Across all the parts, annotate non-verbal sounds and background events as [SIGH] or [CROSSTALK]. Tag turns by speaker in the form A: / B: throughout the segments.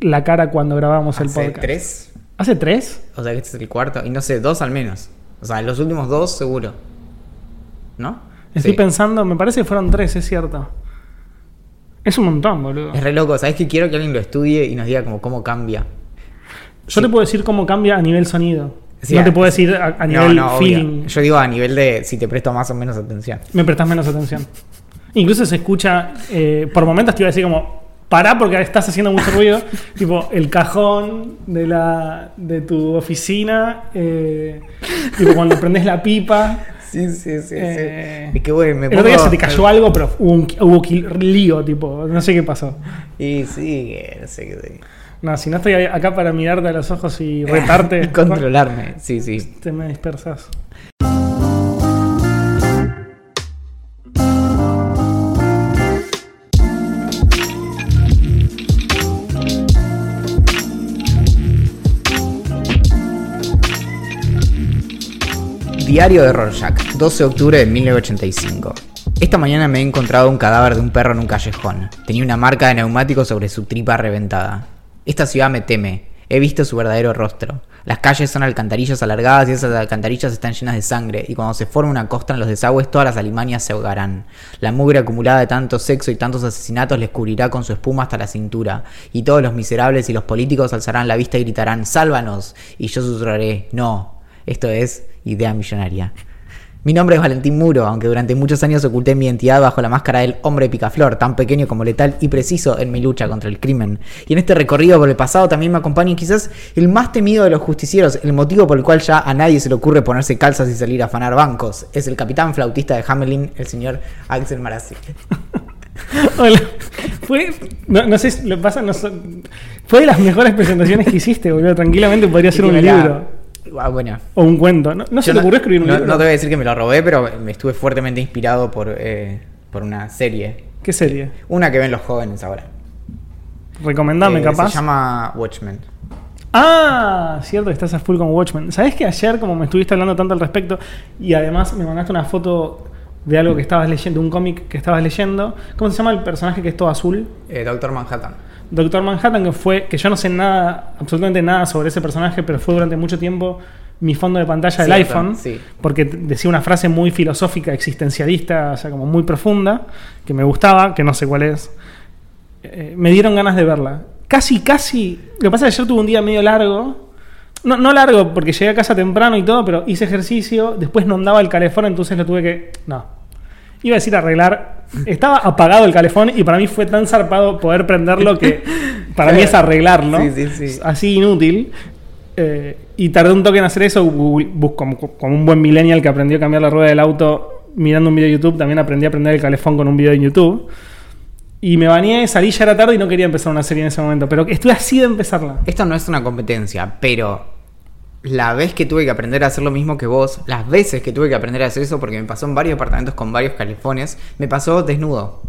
A: la cara cuando grabamos el
B: ¿Hace
A: podcast?
B: tres?
A: ¿Hace tres?
B: O sea que este es el cuarto. Y no sé, dos al menos. O sea, los últimos dos seguro. ¿No?
A: Estoy
B: Sí.
A: pensando, me parece que fueron tres, es cierto. Es un montón, boludo.
B: Es re loco. ¿Sabes que quiero que alguien lo estudie y nos diga como cómo cambia?
A: Yo te puedo decir cómo cambia a nivel sonido.
B: Sí,
A: no te puedo decir a, a
B: No,
A: nivel
B: no, obvio.
A: feeling.
B: Yo digo a nivel de si te presto más o menos atención.
A: Me prestas menos atención. Incluso se escucha, eh, por momentos te iba a decir como, pará porque estás haciendo mucho ruido. [LAUGHS] tipo, el cajón de, la, de tu oficina, eh, tipo cuando prendes la pipa.
B: Sí, sí, sí.
A: Eh,
B: Es que, güey, me
A: El otro día
B: pongo-
A: se te cayó algo, pero hubo, un, hubo lío, tipo, no sé qué pasó.
B: Y sí, no sé qué.
A: No, si no estoy acá para mirarte a los ojos y [LAUGHS] retarte,
B: Y controlarme. Sí, sí.
A: te me dispersas.
B: Diario de Rorschach, 12 de octubre de 1985. Esta mañana me he encontrado un cadáver de un perro en un callejón. Tenía una marca de neumático sobre su tripa reventada. Esta ciudad me teme. He visto su verdadero rostro. Las calles son alcantarillas alargadas y esas alcantarillas están llenas de sangre, y cuando se forma una costa en los desagües todas las alimañas se ahogarán. La mugre acumulada de tanto sexo y tantos asesinatos les cubrirá con su espuma hasta la cintura, y todos los miserables y los políticos alzarán la vista y gritarán ¡Sálvanos! Y yo susurraré ¡No! Esto es Idea Millonaria. Mi nombre es Valentín Muro, aunque durante muchos años oculté mi identidad bajo la máscara del hombre picaflor, tan pequeño como letal y preciso en mi lucha contra el crimen. Y en este recorrido por el pasado también me acompaña quizás el más temido de los justicieros, el motivo por el cual ya a nadie se le ocurre ponerse calzas y salir a afanar bancos. Es el capitán flautista de Hamelin, el señor Axel Marazzi. [LAUGHS]
A: Hola. Fue, no, no sé, si lo pasa, no fue de las mejores presentaciones que hiciste, boludo. Tranquilamente podría ser un libro
B: Ah, bueno.
A: o un cuento. ¿No, no se te ocurrió escribir un
B: no-
A: libro?
B: No te voy a decir que me lo robé, pero me estuve fuertemente inspirado por, eh, por una serie.
A: ¿Qué serie?
B: Una que ven los jóvenes ahora.
A: Recomendame,
B: Eh,
A: capaz.
B: Se llama Watchmen.
A: Ah, cierto estás a full con Watchmen. ¿Sabés que ayer, como me estuviste hablando tanto al respecto, y además me mandaste una foto de algo que estabas leyendo, de un cómic que estabas leyendo? ¿Cómo se llama el personaje que es todo azul?
B: Eh, Doctor Manhattan.
A: Doctor Manhattan, que fue, que yo no sé nada, absolutamente nada sobre ese personaje, pero fue durante mucho tiempo mi fondo de pantalla del
B: Cierto,
A: iPhone,
B: sí.
A: porque decía una frase muy filosófica, existencialista, o sea, como muy profunda, que me gustaba, que no sé cuál es. Eh, me dieron ganas de verla. Casi, casi. Lo que pasa es que ayer tuve un día medio largo. No, no largo, porque llegué a casa temprano y todo, pero hice ejercicio, después no andaba el calefón, entonces lo tuve que. No. Iba a decir arreglar. Estaba apagado el calefón y para mí fue tan zarpado poder prenderlo que [LAUGHS] para mí es arreglarlo.
B: Sí, sí, sí.
A: Así inútil. Eh, y tardé un toque en hacer eso. Como, como un buen millennial que aprendió a cambiar la rueda del auto mirando un video de YouTube, también aprendí a prender el calefón con un video de YouTube. Y me bañé, salí ya era tarde y no quería empezar una serie en ese momento. Pero estuve así de empezarla.
B: Esto no es una competencia, pero la vez que tuve que aprender a hacer lo mismo que vos, las veces que tuve que aprender a hacer eso, porque me pasó en varios departamentos con varios califones, me pasó desnudo.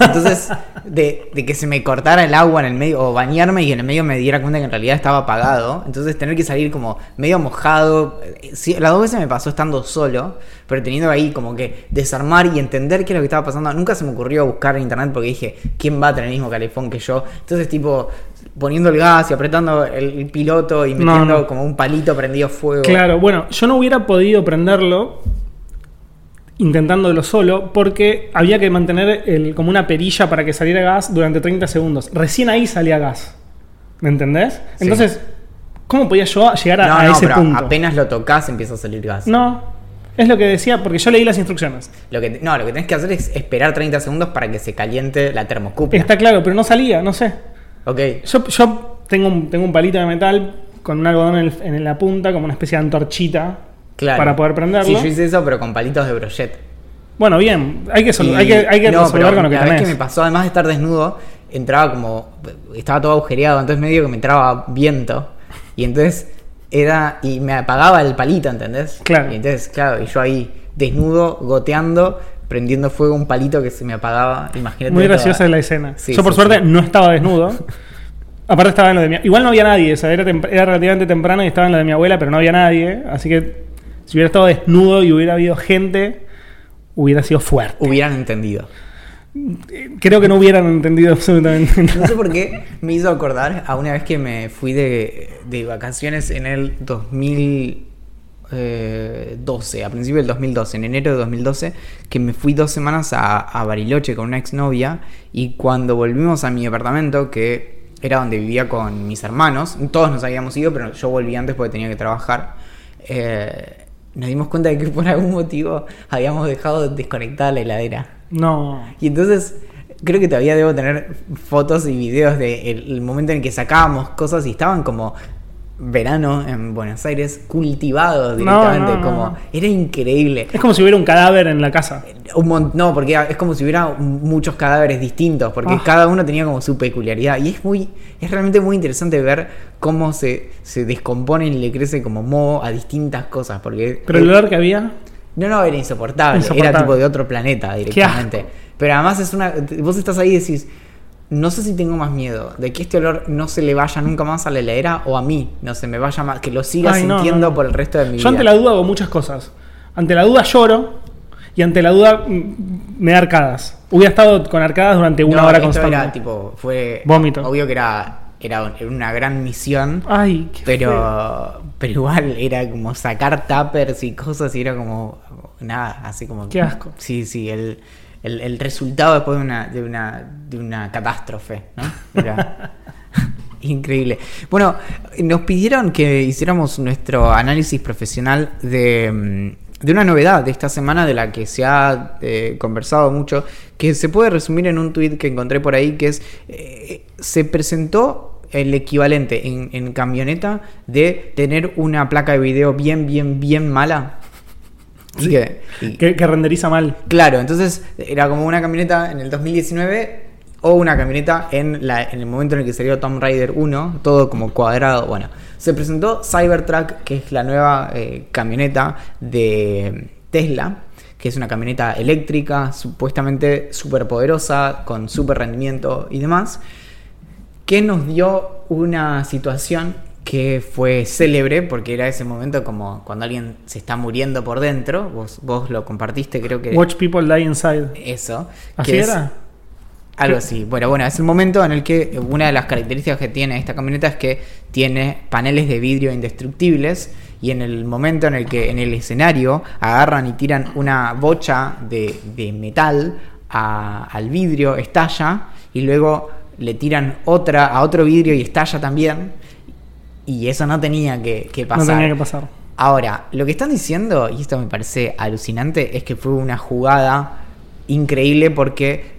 B: Entonces, [LAUGHS] de, de que se me cortara el agua en el medio, o bañarme y en el medio me diera cuenta que en realidad estaba apagado, entonces tener que salir como medio mojado. eh, sí, las dos veces me pasó estando solo, pero teniendo ahí como que desarmar y entender qué es lo que estaba pasando. Nunca se me ocurrió buscar en internet porque dije, ¿quién va a tener el mismo calefón que yo? Entonces, tipo, poniendo el gas y apretando el, piloto y metiendo
A: no.
B: como un palito prendido fuego.
A: Claro, bueno, yo no hubiera podido prenderlo intentándolo solo porque había que mantener el, como una perilla para que saliera gas durante 30 segundos. Recién ahí salía gas. ¿Me entendés?
B: Sí.
A: Entonces, ¿cómo podía yo llegar a,
B: No,
A: a
B: no,
A: ese
B: pero
A: punto?
B: apenas lo tocas empieza a salir gas.
A: No, es lo que decía porque yo leí las instrucciones.
B: Lo que, no, lo que tenés que hacer es esperar 30 segundos para que se caliente la termocupla.
A: Está claro, pero no salía, no sé.
B: Ok.
A: Yo, yo tengo, un, tengo un palito de metal con un algodón en, el- en la punta, como una especie de antorchita
B: Claro.
A: para poder prenderlo.
B: Sí, yo hice eso, pero con palitos de brochet.
A: Bueno, bien, hay que, sol-
B: Y-
A: hay que, hay que
B: no,
A: resolver
B: pero
A: con lo que
B: la vez
A: tenés.
B: que me pasó, además de estar desnudo, entraba como. Estaba todo agujereado, entonces medio que me entraba viento. Y entonces era. Y me apagaba el palito, ¿entendés?
A: Claro.
B: Y entonces, claro, y yo ahí desnudo, goteando, prendiendo fuego un palito que se me apagaba. Imagínate.
A: Muy
B: toda-
A: graciosa la escena.
B: Sí,
A: Yo por
B: sí,
A: suerte
B: sí.
A: no estaba desnudo. Aparte estaba en lo de mi... Igual no había nadie, o sea, era, era relativamente temprano y estaba en lo de mi abuela, pero no había nadie. Así que si hubiera estado desnudo y hubiera habido gente, hubiera sido fuerte.
B: Hubieran entendido.
A: Creo que no hubieran entendido absolutamente
B: No sé por qué me hizo acordar a una vez que me fui de, de vacaciones en el 2012, a principios del 2012, en enero de 2012, que me fui dos semanas a, a Bariloche con una exnovia y cuando volvimos a mi departamento, que era donde vivía con mis hermanos, todos nos habíamos ido, pero yo volví antes porque tenía que trabajar, eh, nos dimos cuenta de que por algún motivo habíamos dejado desconectada la heladera.
A: No.
B: Y entonces creo que todavía debo tener fotos y videos del el momento en que sacábamos cosas y estaban como verano en Buenos Aires cultivados directamente,
A: no, no,
B: como
A: no.
B: era increíble.
A: Es como si hubiera un cadáver en la casa.
B: Un mon- no, porque es como si hubiera muchos cadáveres distintos, porque
A: Ah.
B: cada uno tenía como su peculiaridad. Y es muy, es realmente muy interesante ver cómo se, se descompone y le crece como moho a distintas cosas. Porque
A: Pero el olor que había...
B: no, no, era insoportable.
A: Insoportable.
B: Era tipo de otro planeta directamente. Pero además es una. Vos estás ahí y decís. No sé si tengo más miedo de que este olor no se le vaya nunca más a la heladera o a mí no se me vaya más, que lo siga
A: Ay, no,
B: sintiendo
A: no,
B: por el resto de mi
A: Yo
B: vida.
A: ante la duda hago muchas cosas. Ante la duda lloro y ante la duda mm, me da arcadas. Hubiera estado con arcadas durante una
B: No,
A: hora
B: esto
A: constante.
B: era tipo. Fue.
A: Vómito.
B: Obvio que era, era una gran misión.
A: Ay, qué feo.
B: Pero, pero igual era como sacar tuppers y cosas y era como nada, así como...
A: Qué asco.
B: Sí, sí, el, el, el resultado después de una, de una, de una catástrofe, ¿no? Era [LAUGHS] increíble. Bueno, nos pidieron que hiciéramos nuestro análisis profesional de, mm, de una novedad de esta semana de la que se ha eh, conversado mucho, que se puede resumir en un tweet que encontré por ahí, que es, eh, se presentó el equivalente en, en camioneta de tener una placa de video bien, bien, bien mala. Y que- y-
A: Que, que renderiza mal.
B: Claro, entonces era como una camioneta en el 2019 o una camioneta en, la, en el momento en el que salió Tomb Raider 1, todo como cuadrado. Bueno, se presentó Cybertruck, que es la nueva eh, camioneta de Tesla, que es una camioneta eléctrica, supuestamente súper poderosa, con súper rendimiento y demás, que nos dio una situación que fue célebre, porque era ese momento como cuando alguien se está muriendo por dentro, vos, vos lo compartiste, creo que...
A: Watch people die inside.
B: Eso.
A: ¿Así
B: que
A: era?
B: algo así. Bueno, bueno, es el momento en el que una de las características que tiene esta camioneta es que tiene paneles de vidrio indestructibles y en el momento en el que en el escenario agarran y tiran una bocha de, de metal a- al vidrio, estalla y luego le tiran otra a otro vidrio y estalla también. Y eso no tenía que, que
A: No
B: pasar.
A: tenía que pasar.
B: Ahora, lo que están diciendo, y esto me parece alucinante, es que fue una jugada increíble porque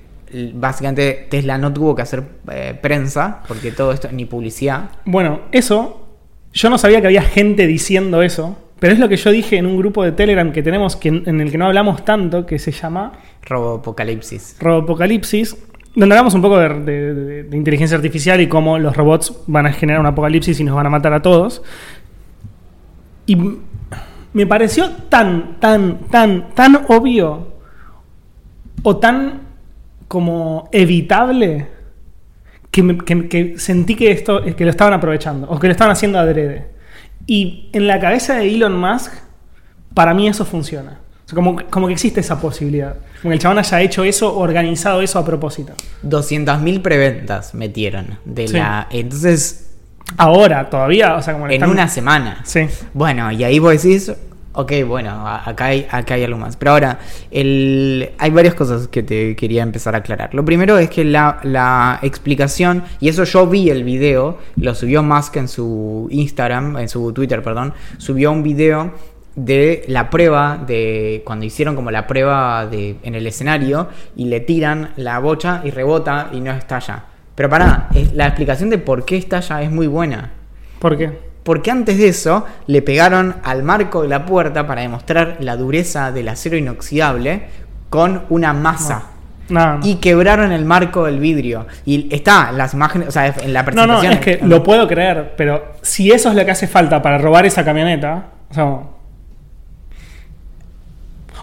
B: básicamente Tesla no tuvo que hacer eh, prensa, porque todo esto, ni publicidad.
A: Bueno, eso, yo no sabía que había gente diciendo eso, pero es lo que yo dije en un grupo de Telegram que tenemos, que, en el que no hablamos tanto, que se llama
B: Robopocalipsis.
A: Robopocalipsis, donde hablamos un poco de, inteligencia artificial y cómo los robots van a generar un apocalipsis y nos van a matar a todos. Y me pareció tan, tan, tan, tan obvio o tan como evitable que sentí que esto que lo estaban aprovechando o que lo estaban haciendo adrede. Y en la cabeza de Elon Musk, para mí eso funciona. O sea, como, como que existe esa posibilidad. Como que el chabón haya hecho eso, organizado eso a propósito.
B: 200.000 preventas metieron de
A: Sí.
B: la... Entonces,
A: Ahora, todavía, o sea, como
B: en
A: están-
B: una semana.
A: Sí.
B: Bueno, y ahí vos decís, ok, bueno, acá hay, acá hay algo más. Pero ahora, el, hay varias cosas que te quería empezar a aclarar. Lo primero es que la, la explicación, y eso yo vi el video, lo subió Musk en su Instagram, en su Twitter, perdón, subió un video de la prueba de cuando hicieron como la prueba de en el escenario y le tiran la bocha y rebota y no estalla. Pero pará, es- la explicación de por qué estalla es muy buena.
A: ¿Por qué?
B: Porque antes de eso le pegaron al marco de la puerta para demostrar la dureza del acero inoxidable con una masa.
A: No, no.
B: Y quebraron el marco del vidrio. Y está en las imágenes, o sea, en la
A: No,
B: presentación.
A: no, es que lo puedo creer, pero si eso es lo que hace falta para robar esa camioneta, o sea,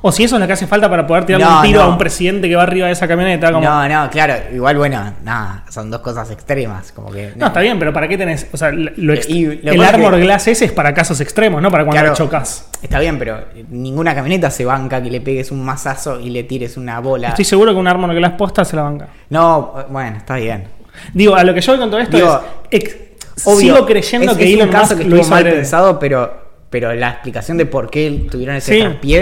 A: o si eso es lo que hace falta para poder tirarle
B: No,
A: un tiro
B: no.
A: a un presidente que va arriba de esa camioneta, como,
B: No, no, claro. Igual, bueno, nada, son dos cosas extremas. Como que.
A: No, está bien, pero ¿para qué tenés? O sea, lo ex-
B: Y lo
A: el armor
B: que-
A: glass ese es para casos extremos, no para cuando
B: Claro,
A: chocas.
B: Está bien, pero ninguna camioneta se banca que le pegues un mazazo y le tires una bola.
A: Estoy seguro que un armor glass posta se la banca.
B: No, bueno, está bien.
A: Digo, a lo que yo voy con todo esto
B: Digo,
A: es. ex-
B: Obvio,
A: sigo creyendo
B: es-
A: que
B: es
A: Elon
B: un caso
A: Musk
B: que
A: lo hizo
B: mal pensado, pero, pero la explicación de por qué tuvieron ese
A: Sí,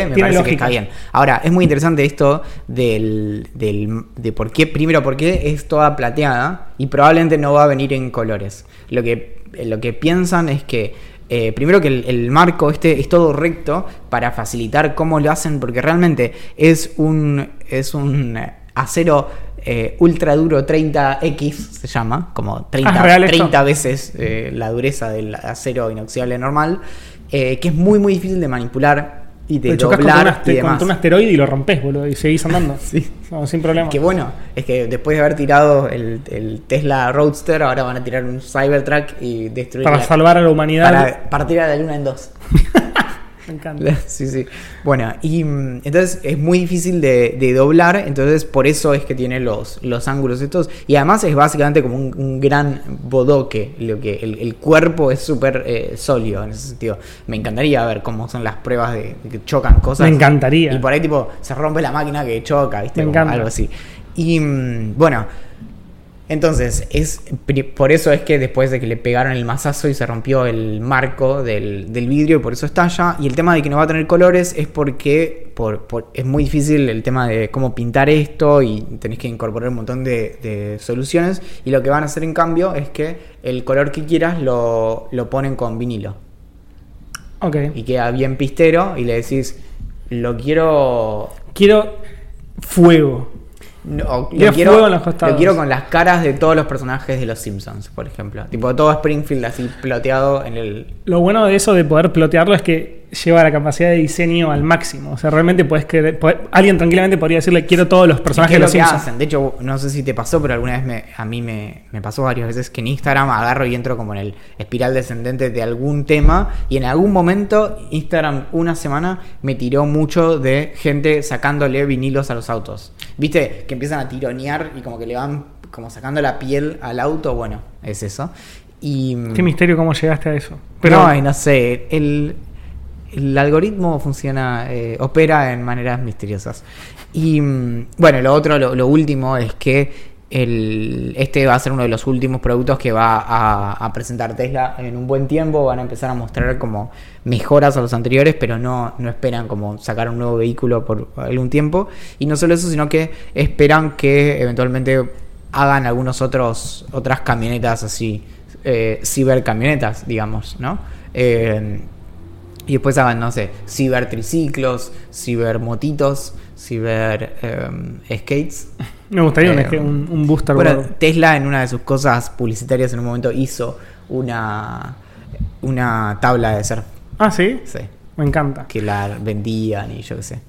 B: me parece que está bien. Ahora, es muy interesante esto del, del- de por qué, primero, por qué es toda plateada y probablemente no va a venir en colores. Lo que, lo que piensan es que eh, primero que el, el marco este es todo recto para facilitar cómo lo hacen, porque realmente es un, es un eh, acero eh, ultra duro 30X, se llama, como 30,
A: Ah, ¿es real esto?
B: 30 veces eh, la dureza del acero inoxidable normal, eh, que es muy muy difícil de manipular y de
A: chocas contra,
B: doblar y
A: aste-
B: demás.
A: contra un asteroide y lo rompes, boludo, y seguís andando. [LAUGHS]
B: Sí.
A: No, sin problema.
B: Que bueno, es que después de haber tirado el, el Tesla Roadster, ahora van a tirar un Cybertruck y destruir
A: Para
B: la-
A: salvar a la humanidad.
B: para partir a la luna en dos. [LAUGHS]
A: Me encanta. [LAUGHS]
B: Sí, sí. Bueno, y mm, entonces es muy difícil de, de doblar, entonces por eso es que tiene los, los ángulos estos. Y además es básicamente como un, un gran bodoque, lo que el, el cuerpo es súper eh, sólido en ese sentido. Me encantaría ver cómo son las pruebas de, de que chocan cosas.
A: Me encantaría.
B: Y por ahí tipo se rompe la máquina que choca, ¿viste?
A: Me
B: Como
A: encanta.
B: Algo así. Y mm, bueno, entonces, es por eso es que después de que le pegaron el mazazo y se rompió el marco del, del vidrio y por eso estalla. Y el tema de que no va a tener colores es porque por, por- es muy difícil el tema de cómo pintar esto y tenés que incorporar un montón de, de soluciones. Y lo que van a hacer en cambio es que el color que quieras lo, lo ponen con vinilo.
A: Ok.
B: Y queda bien pistero y le decís, lo quiero
A: Quiero fuego.
B: No, lo, quiero,
A: fuego en los costados.
B: lo quiero con las caras de todos los personajes de los Simpsons, por ejemplo. Tipo, todo Springfield así ploteado en el.
A: Lo bueno de eso de poder plotearlo es que lleva la capacidad de diseño al máximo. O sea, realmente puedes que alguien tranquilamente podría decirle quiero todos los personajes
B: ¿Qué
A: de los
B: lo que hacen? De hecho, no sé si te pasó, pero alguna vez me, a mí me, me pasó varias veces que en Instagram agarro y entro como en el espiral descendente de algún tema. Y en algún momento, Instagram una semana me tiró mucho de gente sacándole vinilos a los autos. ¿Viste? Que empiezan a tironear y como que le van como sacando la piel al auto. Bueno, es eso. Y,
A: Qué misterio cómo llegaste a eso. Pero
B: no, no sé, el, el algoritmo funciona, eh, opera en maneras misteriosas. Y mm, bueno, lo otro, lo, último es que este va a ser uno de los últimos productos que va a, a presentar Tesla en un buen tiempo. Van a empezar a mostrar como mejoras a los anteriores, pero no, no esperan como sacar un nuevo vehículo por algún tiempo. Y no solo eso, sino que esperan que eventualmente hagan algunos otros otras camionetas así eh, cibercamionetas digamos no Eh, y después hagan no sé ciber triciclos cibermotitos ciber eh, skates [LAUGHS]
A: me gustaría un,
B: Eh,
A: un, un booster
B: bueno. Tesla en una de sus cosas publicitarias en un momento hizo una una tabla de surf
A: Ah, sí.
B: sí,
A: Me encanta.
B: que la vendían y yo qué sé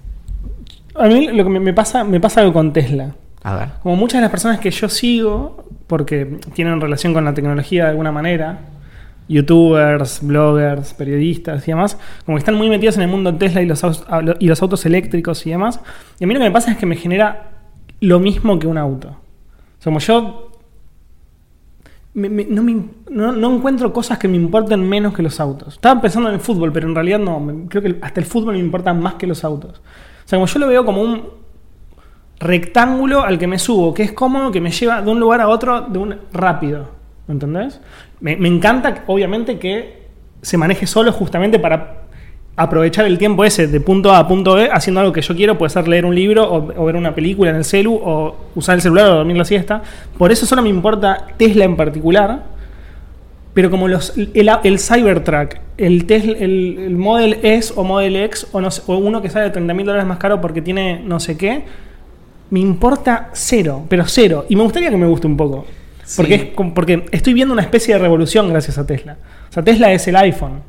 A: A mí lo que me pasa, me pasa algo con Tesla.
B: a ver
A: Como muchas de las personas que yo sigo, porque tienen relación con la tecnología de alguna manera, youtubers, bloggers, periodistas y demás, como que están muy metidos en el mundo Tesla y los, y los autos eléctricos y demás. Y a mí lo que me pasa es que me genera lo mismo que un auto. O sea, como yo no, me no- no encuentro cosas que me importen menos que los autos. Estaba pensando en el fútbol, pero en realidad no. creo que hasta el fútbol me importa más que los autos. O sea, como yo lo veo como un rectángulo al que me subo, que es cómodo, que me lleva de un lugar a otro de un rápido. ¿Me entendés? Me, encanta, obviamente, que se maneje solo justamente para aprovechar el tiempo ese de punto A a punto B haciendo algo que yo quiero, puede ser leer un libro o, ver una película en el celu o usar el celular o dormir la siesta. Por eso solo me importa Tesla en particular. Pero como los, el, Cybertruck, el, Tesla, el, el Model S o Model X o, o uno que sale de 30 mil dólares más caro porque tiene no sé qué, me importa cero, pero cero. Y me gustaría que me guste un poco. Porque,
B: Sí.
A: es porque estoy viendo una especie de revolución gracias a Tesla. O sea, Tesla es el iPhone.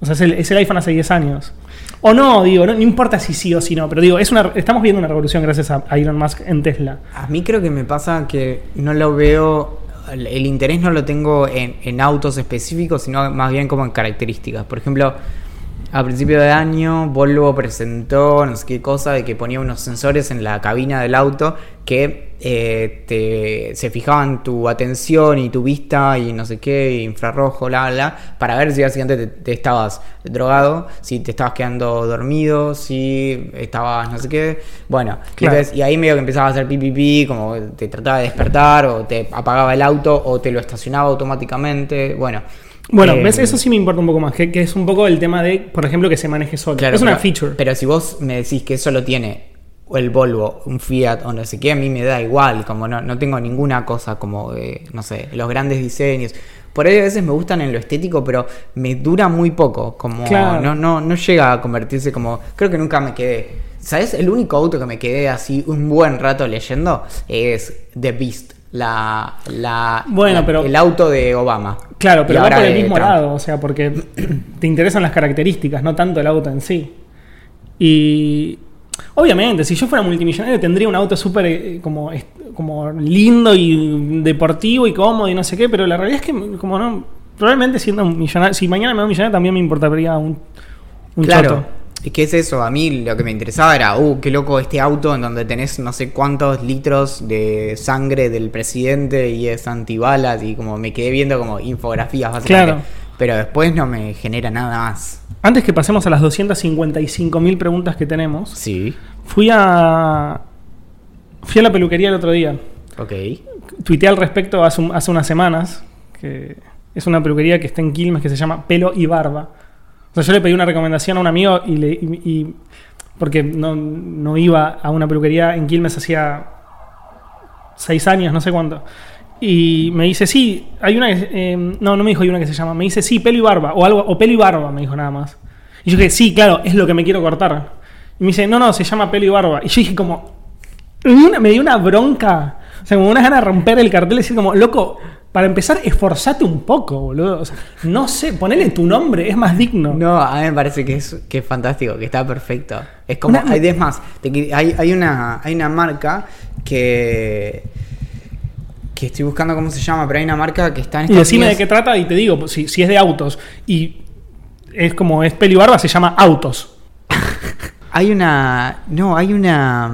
A: O sea, es el, es el iPhone hace 10 años. O no, digo, no, no importa si sí o si no, pero digo, es una, estamos viendo una revolución gracias a a Elon Musk en Tesla.
B: A mí creo que me pasa que no lo veo, el, el interés no lo tengo en, en autos específicos, sino más bien como en características. Por ejemplo, a principio de año Volvo presentó no sé qué cosa de que ponía unos sensores en la cabina del auto que eh, te, se fijaban tu atención y tu vista y no sé qué, infrarrojo, bla, bla, para ver si al siguiente te, te estabas drogado, si te estabas quedando dormido, si estabas no sé qué. Bueno,
A: Claro.
B: entonces, y ahí medio que empezaba a hacer pi, pi, pi, como te trataba de despertar o te apagaba el auto o te lo estacionaba automáticamente. Bueno.
A: Bueno,
B: eh,
A: ¿ves? Eso sí me importa un poco más, que, que es un poco el tema de, por ejemplo, que se maneje solo.
B: Claro,
A: es una
B: pero-
A: feature.
B: Pero si vos me decís que solo tiene o el Volvo, un Fiat o no sé qué, a mí me da igual, como no, no tengo ninguna cosa como, eh, no sé, los grandes diseños. Por ahí a veces me gustan en lo estético, pero me dura muy poco, como
A: Claro.
B: no, no, no llega a convertirse como, creo que nunca me quedé. ¿Sabes? El único auto que me quedé así un buen rato leyendo es The Beast, la, la,
A: Bueno,
B: la-
A: pero-
B: el auto de Obama.
A: Claro, pero va por el mismo
B: Trump.
A: lado, o sea, porque [CLEARS THROAT] te interesan las características, no tanto el auto en sí. Y obviamente, si yo fuera multimillonario tendría un auto súper eh, como, como lindo y deportivo y cómodo y no sé qué, pero la realidad es que como no, probablemente siendo un millonario, si mañana me da un millonario también me importaría un, un
B: claro.
A: choto.
B: Es que es eso, a mí lo que me interesaba era, uh, qué loco este auto en donde tenés no sé cuántos litros de sangre del presidente y es antibalas y como me quedé viendo como infografías básicamente.
A: Claro.
B: Pero después no me genera nada más.
A: Antes que pasemos a las 255.000 preguntas que tenemos,
B: Sí,
A: fui a fui a la peluquería el otro día.
B: ok.
A: tuiteé al respecto hace, hace unas semanas, que es una peluquería que está en Quilmes que se llama Pelo y Barba. O sea, yo le pedí una recomendación a un amigo y le y- y- porque no, no iba a una peluquería en Quilmes hacía seis años, no sé cuánto. Y me dice, sí, hay una que... eh, no, no me dijo hay una que se llama. Me dice, sí, pelo y barba. O algo, o pelo y barba, me dijo nada más. Y yo dije, sí, claro, es lo que me quiero cortar. Y me dice, no, no, se llama pelo y barba. Y yo dije como... Me dio una, me dio una bronca. O sea, como unas ganas de romper el cartel y decir como, loco, para empezar, esforzate un poco, boludo. O sea, no sé, ponele tu nombre, es más digno.
B: No, a mí me parece que es, que es fantástico, que está perfecto. Es como,
A: Una-
B: hay, es más, te hay, hay, una, hay una marca que, que estoy buscando cómo se llama, pero hay una marca que está en
A: Y decime de qué trata y te digo, si, si es de autos y es como es pelo y barba, se llama autos. [LAUGHS]
B: Hay una. No, hay una.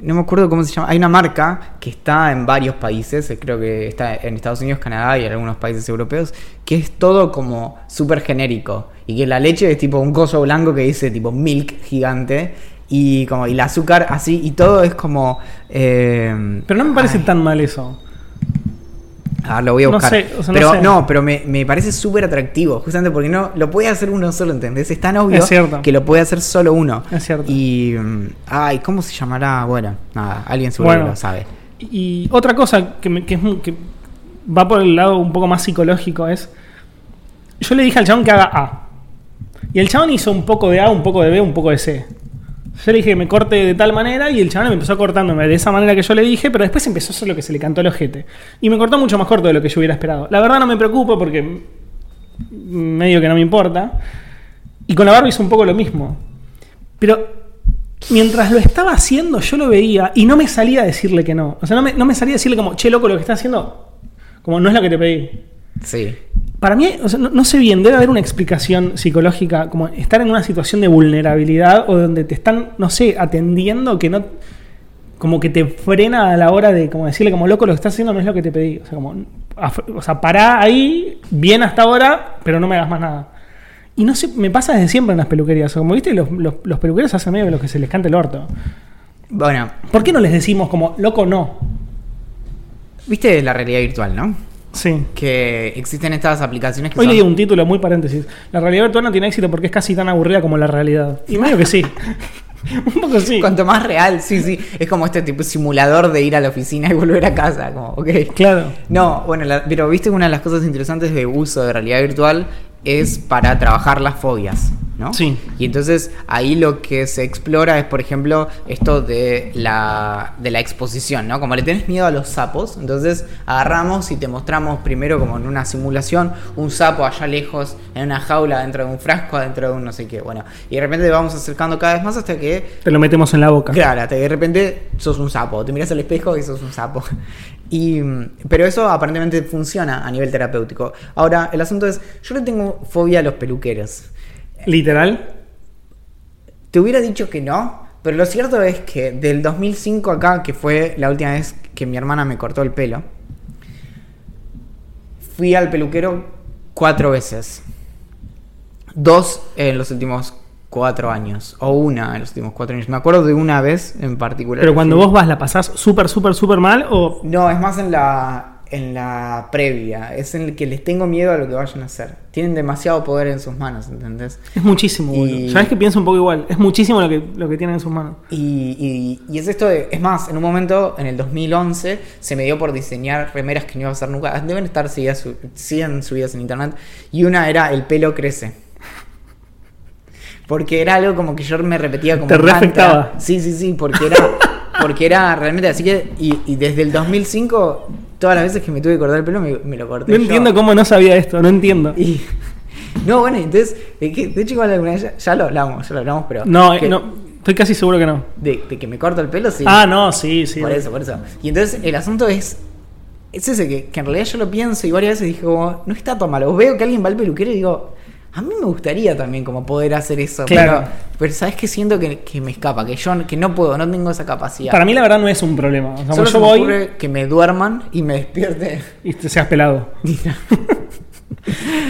B: No me acuerdo cómo se llama. Hay una marca que está en varios países. eh, Creo que está en Estados Unidos, Canadá y en algunos países europeos. Que es todo como súper genérico. Y que la leche es tipo un coso blanco que dice tipo milk gigante. Y como y el azúcar así. Y todo es como. eh,
A: Pero no me parece
B: ay,
A: tan mal eso.
B: Ah, lo voy a
A: No
B: buscar.
A: sé, o sea, no
B: pero
A: sé.
B: no, pero me, me parece súper atractivo. Justamente porque no lo puede hacer uno solo, ¿entendés? Es tan obvio
A: Es
B: que lo puede hacer solo uno.
A: Es cierto.
B: Y. mm, Ay, ¿cómo se llamará? Bueno, nada, alguien seguro
A: Bueno.
B: lo sabe.
A: Y otra cosa que, me- que es que va por el lado un poco más psicológico es. Yo le dije al chabón que haga A. Y el chabón hizo un poco de A, un poco de B, un poco de C. Yo le dije que me corte de tal manera y el chabón me empezó cortándome de esa manera que yo le dije, pero después empezó a hacer lo que se le cantó el ojete. Y me cortó mucho más corto de lo que yo hubiera esperado. La verdad no me preocupo porque medio que no me importa. Y con la barba hizo un poco lo mismo. Pero mientras lo estaba haciendo, yo lo veía y no me salía a decirle que no. O sea, no me, no me salía a decirle como, che, loco, lo que estás haciendo, como no es lo que te pedí.
B: Sí.
A: Para mí, o sea, no, no sé bien, debe haber una explicación psicológica, como estar en una situación de vulnerabilidad o donde te están, no sé, atendiendo que no. Como que te frena a la hora de como decirle, como loco, lo que estás haciendo no es lo que te pedí. O sea, como. O sea, pará ahí, bien hasta ahora, pero no me hagas más nada. Y no sé, me pasa desde siempre en las peluquerías. O sea, como viste, los, los, los peluqueros hacen medio de lo que se les canta el orto.
B: Bueno,
A: ¿Por qué no les decimos como, loco, no?
B: viste la realidad virtual, ¿no?
A: Sí.
B: Que existen estas aplicaciones que
A: Hoy
B: son-
A: leí un título muy paréntesis. La realidad virtual no tiene éxito porque es casi tan aburrida como la realidad. Y medio que sí. [LAUGHS] un poco sí.
B: Cuanto más real, sí, sí. Es como este tipo de simulador de ir a la oficina y volver a casa. Como, ok.
A: Claro.
B: No, bueno, la- pero viste una de las cosas interesantes de uso de realidad virtual es para trabajar las fobias. ¿no?
A: Sí.
B: Y entonces ahí lo que se explora es, por ejemplo, esto de la, de la exposición, ¿no? Como le tenés miedo a los sapos, entonces agarramos y te mostramos primero como en una simulación un sapo allá lejos, en una jaula, dentro de un frasco, dentro de un no sé qué, bueno. Y de repente te vamos acercando cada vez más hasta que
A: Te lo metemos en la boca.
B: Claro, hasta que de repente sos un sapo, te miras al espejo y sos un sapo. Y, pero eso aparentemente funciona a nivel terapéutico. Ahora, el asunto es, yo le tengo fobia a los peluqueros.
A: Literal.
B: Te hubiera dicho que no, pero lo cierto es que del 2005 acá, que fue la última vez que mi hermana me cortó el pelo, fui al peluquero cuatro veces. Dos en los últimos cuatro años, o una en los últimos cuatro años. Me acuerdo de una vez en particular.
A: Pero cuando vos vas, ¿la pasás súper, súper, súper mal? O.
B: No, es más en la, en la previa. Es en el que les tengo miedo a lo que vayan a hacer. Tienen demasiado poder en sus manos, ¿entendés?
A: Es muchísimo.
B: Y-
A: ¿Sabes que pienso un poco igual? Es muchísimo lo que, lo que tienen en sus manos.
B: Y, y- y es esto de, es más, en un momento, en el 2011, se me dio por diseñar remeras que no iba a hacer nunca. Deben estar subidas, su- siguen subidas en internet. Y una era el pelo crece. Porque era algo como que yo me repetía como
A: Te
B: mantra.
A: reafectaba.
B: Sí, sí, sí, porque era, [LAUGHS] porque era realmente así que, y, y desde el 2005, todas las veces que me tuve que cortar el pelo, me, me lo corté
A: No
B: yo.
A: entiendo cómo no sabía esto, no entiendo.
B: Y- [LAUGHS] no, bueno, entonces, de, que- de hecho igual alguna vez ya, ya lo hablamos, ya lo hablamos, pero...
A: No, eh,
B: que-
A: no, estoy casi seguro que no.
B: De, de que me corto el pelo, sí.
A: Ah, no, sí, sí.
B: por eso, por eso. Y entonces el asunto es... Es ese que, que en realidad yo lo pienso y varias veces dije como, no está tan malo. Veo que alguien va al peluquero y digo, a mí me gustaría también como poder hacer eso.
A: Claro.
B: Pero, pero sabes que siento que, que me escapa, que yo que no puedo, no tengo esa capacidad.
A: Para mí, la verdad, no es un problema. O sea,
B: Solo
A: yo
B: me
A: voy
B: ocurre que me duerman y me despierte. [LAUGHS]
A: y te seas pelado. [LAUGHS]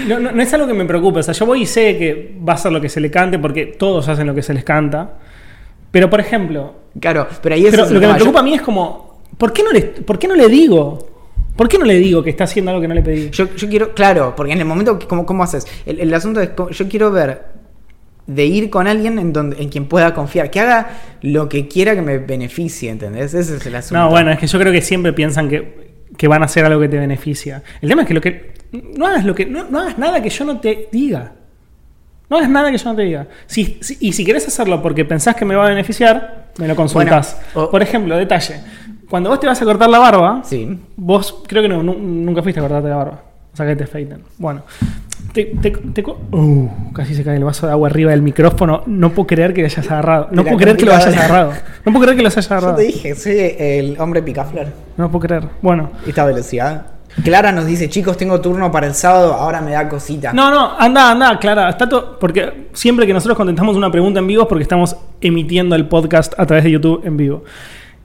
A: No, no, no es algo que me preocupe. O sea, yo voy y sé que va a ser lo que se le cante porque todos hacen lo que se les canta. Pero, por ejemplo,
B: claro, pero ahí es
A: pero lo que me preocupa
B: Yo-
A: a mí es como, ¿por qué, no le, ¿por qué no le digo? ¿Por qué no le digo que está haciendo algo que no le pedí?
B: Yo, yo quiero, claro, porque en el momento, ¿cómo, cómo haces? El, el asunto es, yo quiero ver de ir con alguien en donde en quien pueda confiar, que haga lo que quiera que me beneficie, ¿entendés? Ese es el asunto.
A: No, bueno, es que yo creo que siempre piensan que, que van a hacer algo que te beneficia. El tema es que lo que. No hagas lo que. No, no hagas nada que yo no te diga. No hagas nada que yo no te diga. Si, si- y si querés hacerlo porque pensás que me va a beneficiar, me lo consultás.
B: Bueno, o-
A: Por ejemplo, detalle. Cuando vos te vas a cortar la barba,
B: Sí.
A: vos creo que no, nu- nunca fuiste a cortarte la barba. O sea, que te afeiten. Bueno. Te, te- te co- Uh, casi se cae el vaso de agua arriba del micrófono. No puedo creer que lo hayas agarrado. No puedo creer que lo hayas agarrado. No puedo creer que lo hayas
B: Yo
A: agarrado.
B: te dije, soy el hombre picaflor.
A: No puedo creer. Bueno.
B: Esta velocidad. Clara nos dice, chicos, tengo turno para el sábado, ahora me da cosita.
A: No, no, anda, anda, Clara. Está todo, porque siempre que nosotros contestamos una pregunta en vivo es porque estamos emitiendo el podcast a través de YouTube en vivo.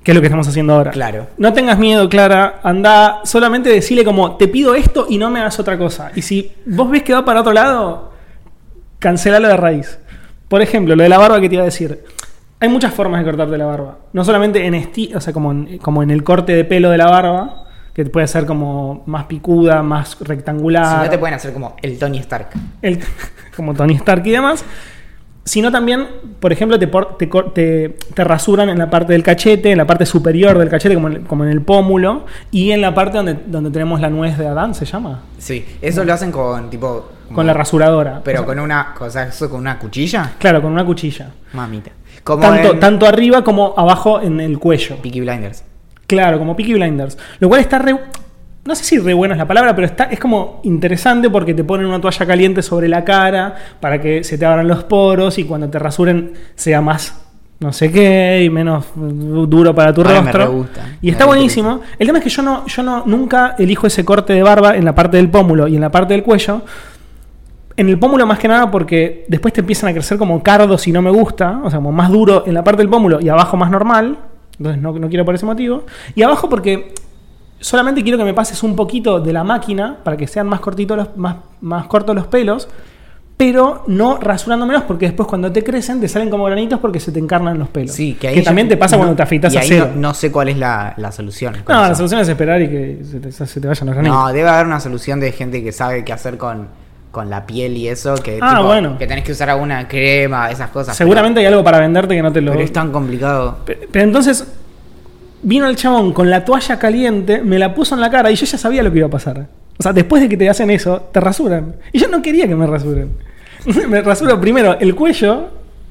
A: Que es lo que estamos haciendo ahora.
B: Claro.
A: No tengas miedo, Clara. Anda, solamente decirle como, te pido esto y no me hagas otra cosa. Y si vos ves que va para otro lado, cancelalo de raíz. Por ejemplo, lo de la barba que te iba a decir. Hay muchas formas de cortarte la barba. No solamente en esti o sea, como en, como en el corte de pelo de la barba, que puede ser como más picuda, más rectangular
B: Si no te pueden hacer como el Tony Stark.
A: el- [LAUGHS] como Tony Stark y demás, sino también, por ejemplo, te, por- te, te- te rasuran en la parte del cachete, en la parte superior del cachete, como en, como en el pómulo, y en la parte donde, donde tenemos la nuez de Adán, ¿se llama?
B: Sí, eso lo hacen con tipo...
A: Con la rasuradora.
B: Pero
A: O sea,
B: con una cosa, eso con una cuchilla.
A: Claro, con una cuchilla.
B: Mamita. Como
A: Tanto,
B: en
A: tanto arriba como abajo en el cuello.
B: Peaky Blinders.
A: Claro, como Peaky Blinders. Lo cual está re. No sé si re buena es la palabra, pero está, es como interesante porque te ponen una toalla caliente sobre la cara para que se te abran los poros y cuando te rasuren sea más no sé qué y menos duro para tu rostro.
B: gusta.
A: Y está buenísimo. El tema es que yo no, yo no nunca elijo ese corte de barba en la parte del pómulo y en la parte del cuello. En el pómulo más que nada porque después te empiezan a crecer como cardos y no me gusta, o sea, como más duro en la parte del pómulo y abajo más normal, entonces no, no quiero por ese motivo. Y abajo porque solamente quiero que me pases un poquito de la máquina para que sean más cortitos los, más, más cortos los pelos, pero no rasurándomelos porque después cuando te crecen te salen como granitos porque se te encarnan los pelos.
B: Sí, que ahí
A: también te pasa
B: no-
A: cuando te afeitas a
B: ahí
A: cero.
B: No, no sé cuál es la, la solución.
A: No,
B: eso.
A: la solución es esperar y que se te, se te vayan los granitos.
B: No, debe haber una solución de gente que sabe qué hacer con, con la piel y eso. Que,
A: Ah,
B: tipo,
A: bueno.
B: que tenés que usar alguna crema, esas cosas.
A: Seguramente hay algo para venderte que no te
B: Pero,
A: lo...
B: pero es tan complicado.
A: Pe- Pero entonces vino el chabón con la toalla caliente, me la puso en la cara y yo ya sabía lo que iba a pasar. O sea, después de que te hacen eso, te rasuran. Y yo no quería que me rasuren. [LAUGHS] me rasuro primero el cuello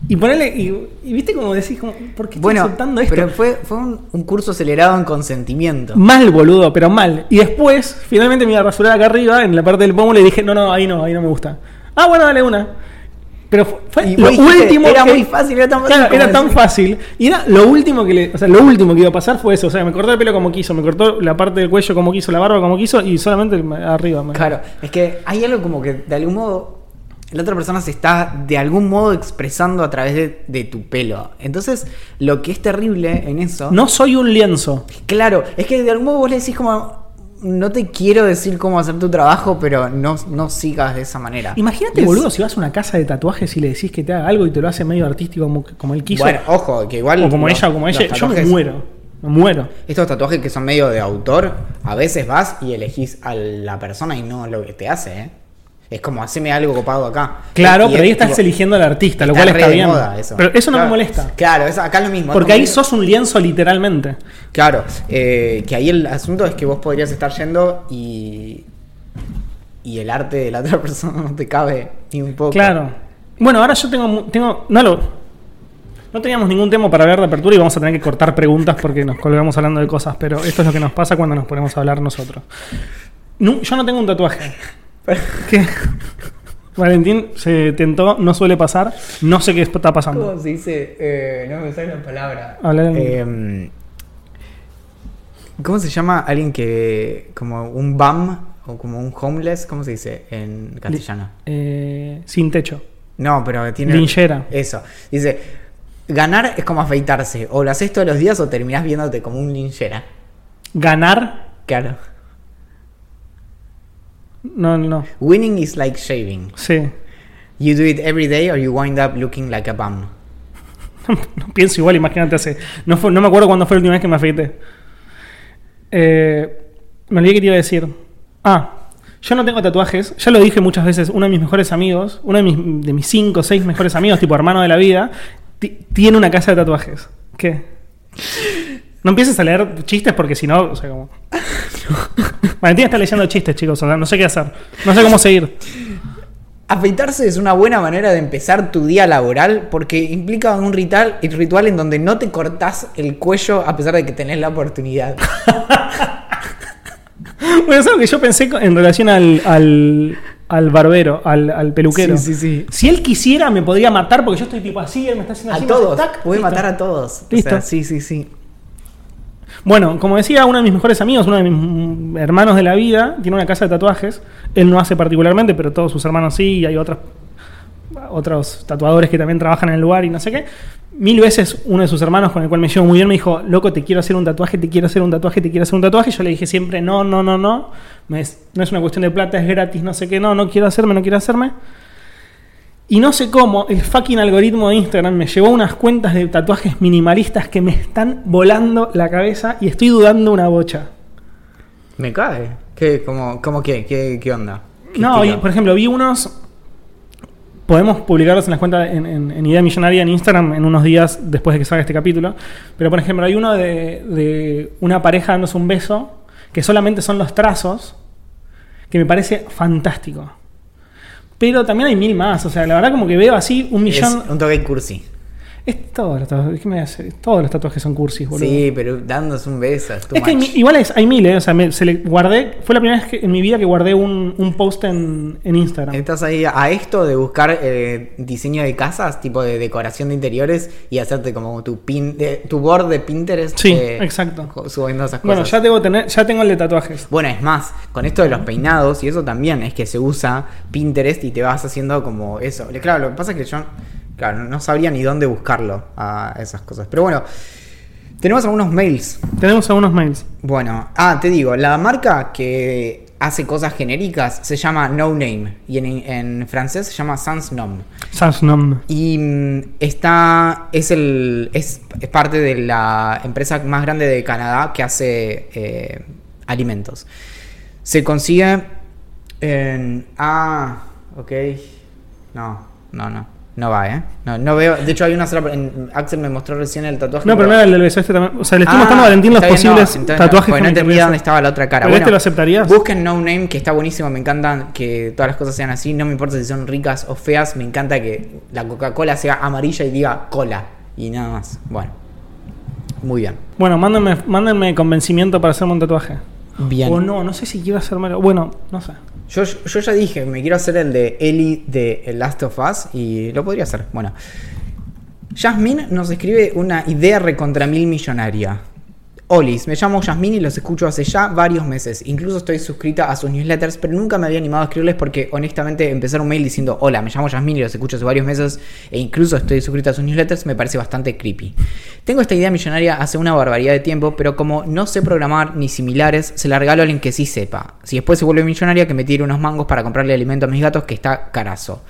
A: y ponerle. Y, y viste como decís, como, ¿por qué estoy
B: Bueno,
A: aceptando esto?
B: pero fue, fue un, un curso acelerado en consentimiento.
A: Mal, boludo, pero mal. Y después, finalmente me iba a rasurar acá arriba, en la parte del pómulo, y dije, no, no, ahí no, ahí no me gusta. Ah, bueno, dale una. Pero fu- fue,
B: Y
A: lo último
B: era
A: que-
B: muy fácil, era tan fácil.
A: Claro, era tan fácil. Y era lo último que le, o sea, lo último que iba a pasar fue eso. O sea, me cortó el pelo como quiso, me cortó la parte del cuello como quiso, la barba como quiso, y solamente arriba. me-
B: Claro, es que hay algo como que de algún modo la otra persona se está de algún modo expresando a través de, de tu pelo. Entonces, lo que es terrible en eso.
A: No soy un lienzo.
B: Claro, es que de algún modo vos le decís como. No te quiero decir cómo hacer tu trabajo, pero no, no sigas de esa manera.
A: Imagínate,
B: es-
A: boludo, si vas a una casa de tatuajes y le decís que te haga algo y te lo hace medio artístico como, como él quiso.
B: Bueno, ojo, que igual.
A: o como
B: los-
A: ella o como ella. Yo me muero. Me muero.
B: Estos tatuajes que son medio de autor, a veces vas y elegís a la persona y no lo que te hace, ¿eh? Es como, haceme algo copado acá.
A: Claro,
B: Y
A: pero ahí
B: es
A: estás
B: tipo-
A: eligiendo al artista, lo cual está bien.
B: eso.
A: Pero eso no
B: Claro.
A: me molesta.
B: Claro, es acá es lo mismo.
A: Porque ahí sos un lienzo literalmente.
B: Claro, eh, que ahí el asunto es que vos podrías estar yendo y. Y el arte de la otra [LAUGHS] persona no te cabe ni un poco.
A: Claro. Bueno, ahora yo tengo. tengo no lo. No teníamos ningún tema para hablar de apertura y vamos a tener que cortar preguntas porque nos colgamos hablando de cosas, pero esto es lo que nos pasa cuando nos ponemos a hablar nosotros. Nu- yo no tengo un tatuaje. ¿Qué? Valentín se tentó, no suele pasar, no sé qué está pasando.
B: ¿Cómo se dice? Eh, no me sale la palabra. Eh, ¿Cómo se llama alguien que. como un bum o como un homeless? ¿Cómo se dice en castellano?
A: Eh, sin techo.
B: No, pero tiene.
A: Linchera.
B: Eso. Dice: ganar es como afeitarse. O lo haces todos los días o terminás viéndote como un linchera.
A: Ganar,
B: Claro.
A: No, no.
B: Winning is like shaving.
A: Sí.
B: You do it every day or you wind up looking like a bum. [LAUGHS]
A: no pienso igual, imagínate hace. No, fue- no me acuerdo cuándo fue la última vez que me afeité. Eh, me olvidé que te iba a decir. Ah, yo no tengo tatuajes. Ya lo dije muchas veces. Uno de mis mejores amigos, uno de mis, de mis cinco o seis mejores amigos, tipo hermano de la vida, ti- tiene una casa de tatuajes. ¿Qué? No empieces a leer chistes porque si no, o sea, como. [LAUGHS] Valentín está leyendo chistes, chicos. O sea, no sé qué hacer. No sé cómo seguir.
B: Afeitarse es una buena manera de empezar tu día laboral porque implica un ritual, el ritual en donde no te cortás el cuello a pesar de que tenés la oportunidad. [LAUGHS]
A: Bueno, es algo que yo pensé en relación al, al, al barbero, al, al peluquero.
B: Sí, sí, sí.
A: Si él quisiera, me podría matar porque yo estoy tipo así, él me está haciendo
B: A
A: así. me
B: todos,
A: tac,
B: puede matar a todos. O
A: Listo.
B: sea, sí, sí, sí.
A: Bueno, como decía, uno de mis mejores amigos, uno de mis mm, hermanos de la vida, tiene una casa de tatuajes. Él no hace particularmente, pero todos sus hermanos sí, y hay otros, otros tatuadores que también trabajan en el lugar y no sé qué. Mil veces uno de sus hermanos con el cual me llevo muy bien me dijo, loco, te quiero hacer un tatuaje, te quiero hacer un tatuaje, te quiero hacer un tatuaje. Yo le dije siempre, no, no, no, no. No es una cuestión de plata, es gratis, no sé qué, no, no quiero hacerme, no quiero hacerme. Y no sé cómo, el fucking algoritmo de Instagram me llevó unas cuentas de tatuajes minimalistas que me están volando la cabeza y estoy dudando una bocha.
B: Me cae. ¿Qué, cómo, cómo qué? ¿Qué, qué onda? ¿Qué
A: No, y, por ejemplo, vi unos. Podemos publicarlos en las cuentas en, en- en Idea Millonaria en Instagram en unos días después de que salga este capítulo. Pero, por ejemplo, hay uno de, de una pareja dándose un beso que solamente son los trazos, que me parece fantástico. Pero también hay mil más. O sea, la verdad, como que veo así un
B: Es
A: millón.
B: un toque cursi.
A: Es todos los tatuajes. ¿qué me hace? Todos los tatuajes son cursis, boludo.
B: Sí, pero dándose un beso. Es,
A: que hay igual es- hay miles, o sea, me- se le guardé, fue la primera vez que, en mi vida que guardé un, un post en, en Instagram.
B: Estás ahí a esto de buscar eh, diseño de casas, tipo de decoración de interiores y hacerte como tu pin, de- tu board de Pinterest.
A: Sí,
B: eh,
A: exacto.
B: Subiendo esas
A: Bueno,
B: cosas.
A: ya tengo, tener, ya tengo el de tatuajes.
B: Bueno, es más, con esto de los peinados y eso también es que se usa Pinterest y te vas haciendo como eso. Claro, lo que pasa es que yo claro, no sabría ni dónde buscarlo a esas cosas. Pero bueno, tenemos algunos mails.
A: Tenemos algunos mails.
B: Bueno, ah, te digo, la marca que hace cosas genéricas se llama No Name y en, en francés se llama Sans Nom.
A: Samsung.
B: Y mm, está, es, el, es, es parte de la empresa más grande de Canadá que hace eh, alimentos. Se consigue en... Ah, ok. No, no, no. No va, ¿eh? No, no veo. De hecho, hay una sola. en- Axel me mostró recién el tatuaje.
A: No, pero no era el del beso este también. O sea, le estoy
B: Ah,
A: mostrando a Valentín los
B: bien, no,
A: posibles
B: entonces
A: tatuajes que
B: no entendía dónde estaba la otra cara.
A: ¿Pero este lo aceptarías?
B: Busquen No Name, que está buenísimo. Me encantan que todas las cosas sean así. No me importa si son ricas o feas. Me encanta que la Coca-Cola sea amarilla y diga cola. Y nada más. Bueno. Muy bien.
A: Bueno, mándenme, mándenme convencimiento para hacerme un tatuaje.
B: Bien.
A: O no, no sé si quiero hacérmelo. Bueno, no sé.
B: Yo, yo ya dije, me quiero hacer el de Ellie de El Last of Us y lo podría hacer. Bueno. Jasmine nos escribe una idea recontra mil millonaria. Olis, me llamo Jasmine y los escucho hace ya varios meses. Incluso estoy suscrita a sus newsletters, pero nunca me había animado a escribirles porque honestamente empezar un mail diciendo hola, me llamo Jasmine y los escucho hace varios meses e incluso estoy suscrita a sus newsletters me parece bastante creepy. Tengo esta idea millonaria hace una barbaridad de tiempo, pero como no sé programar ni similares, se la regalo a alguien que sí sepa. Si después se vuelve millonaria, que me tire unos mangos para comprarle alimento a mis gatos que está carazo.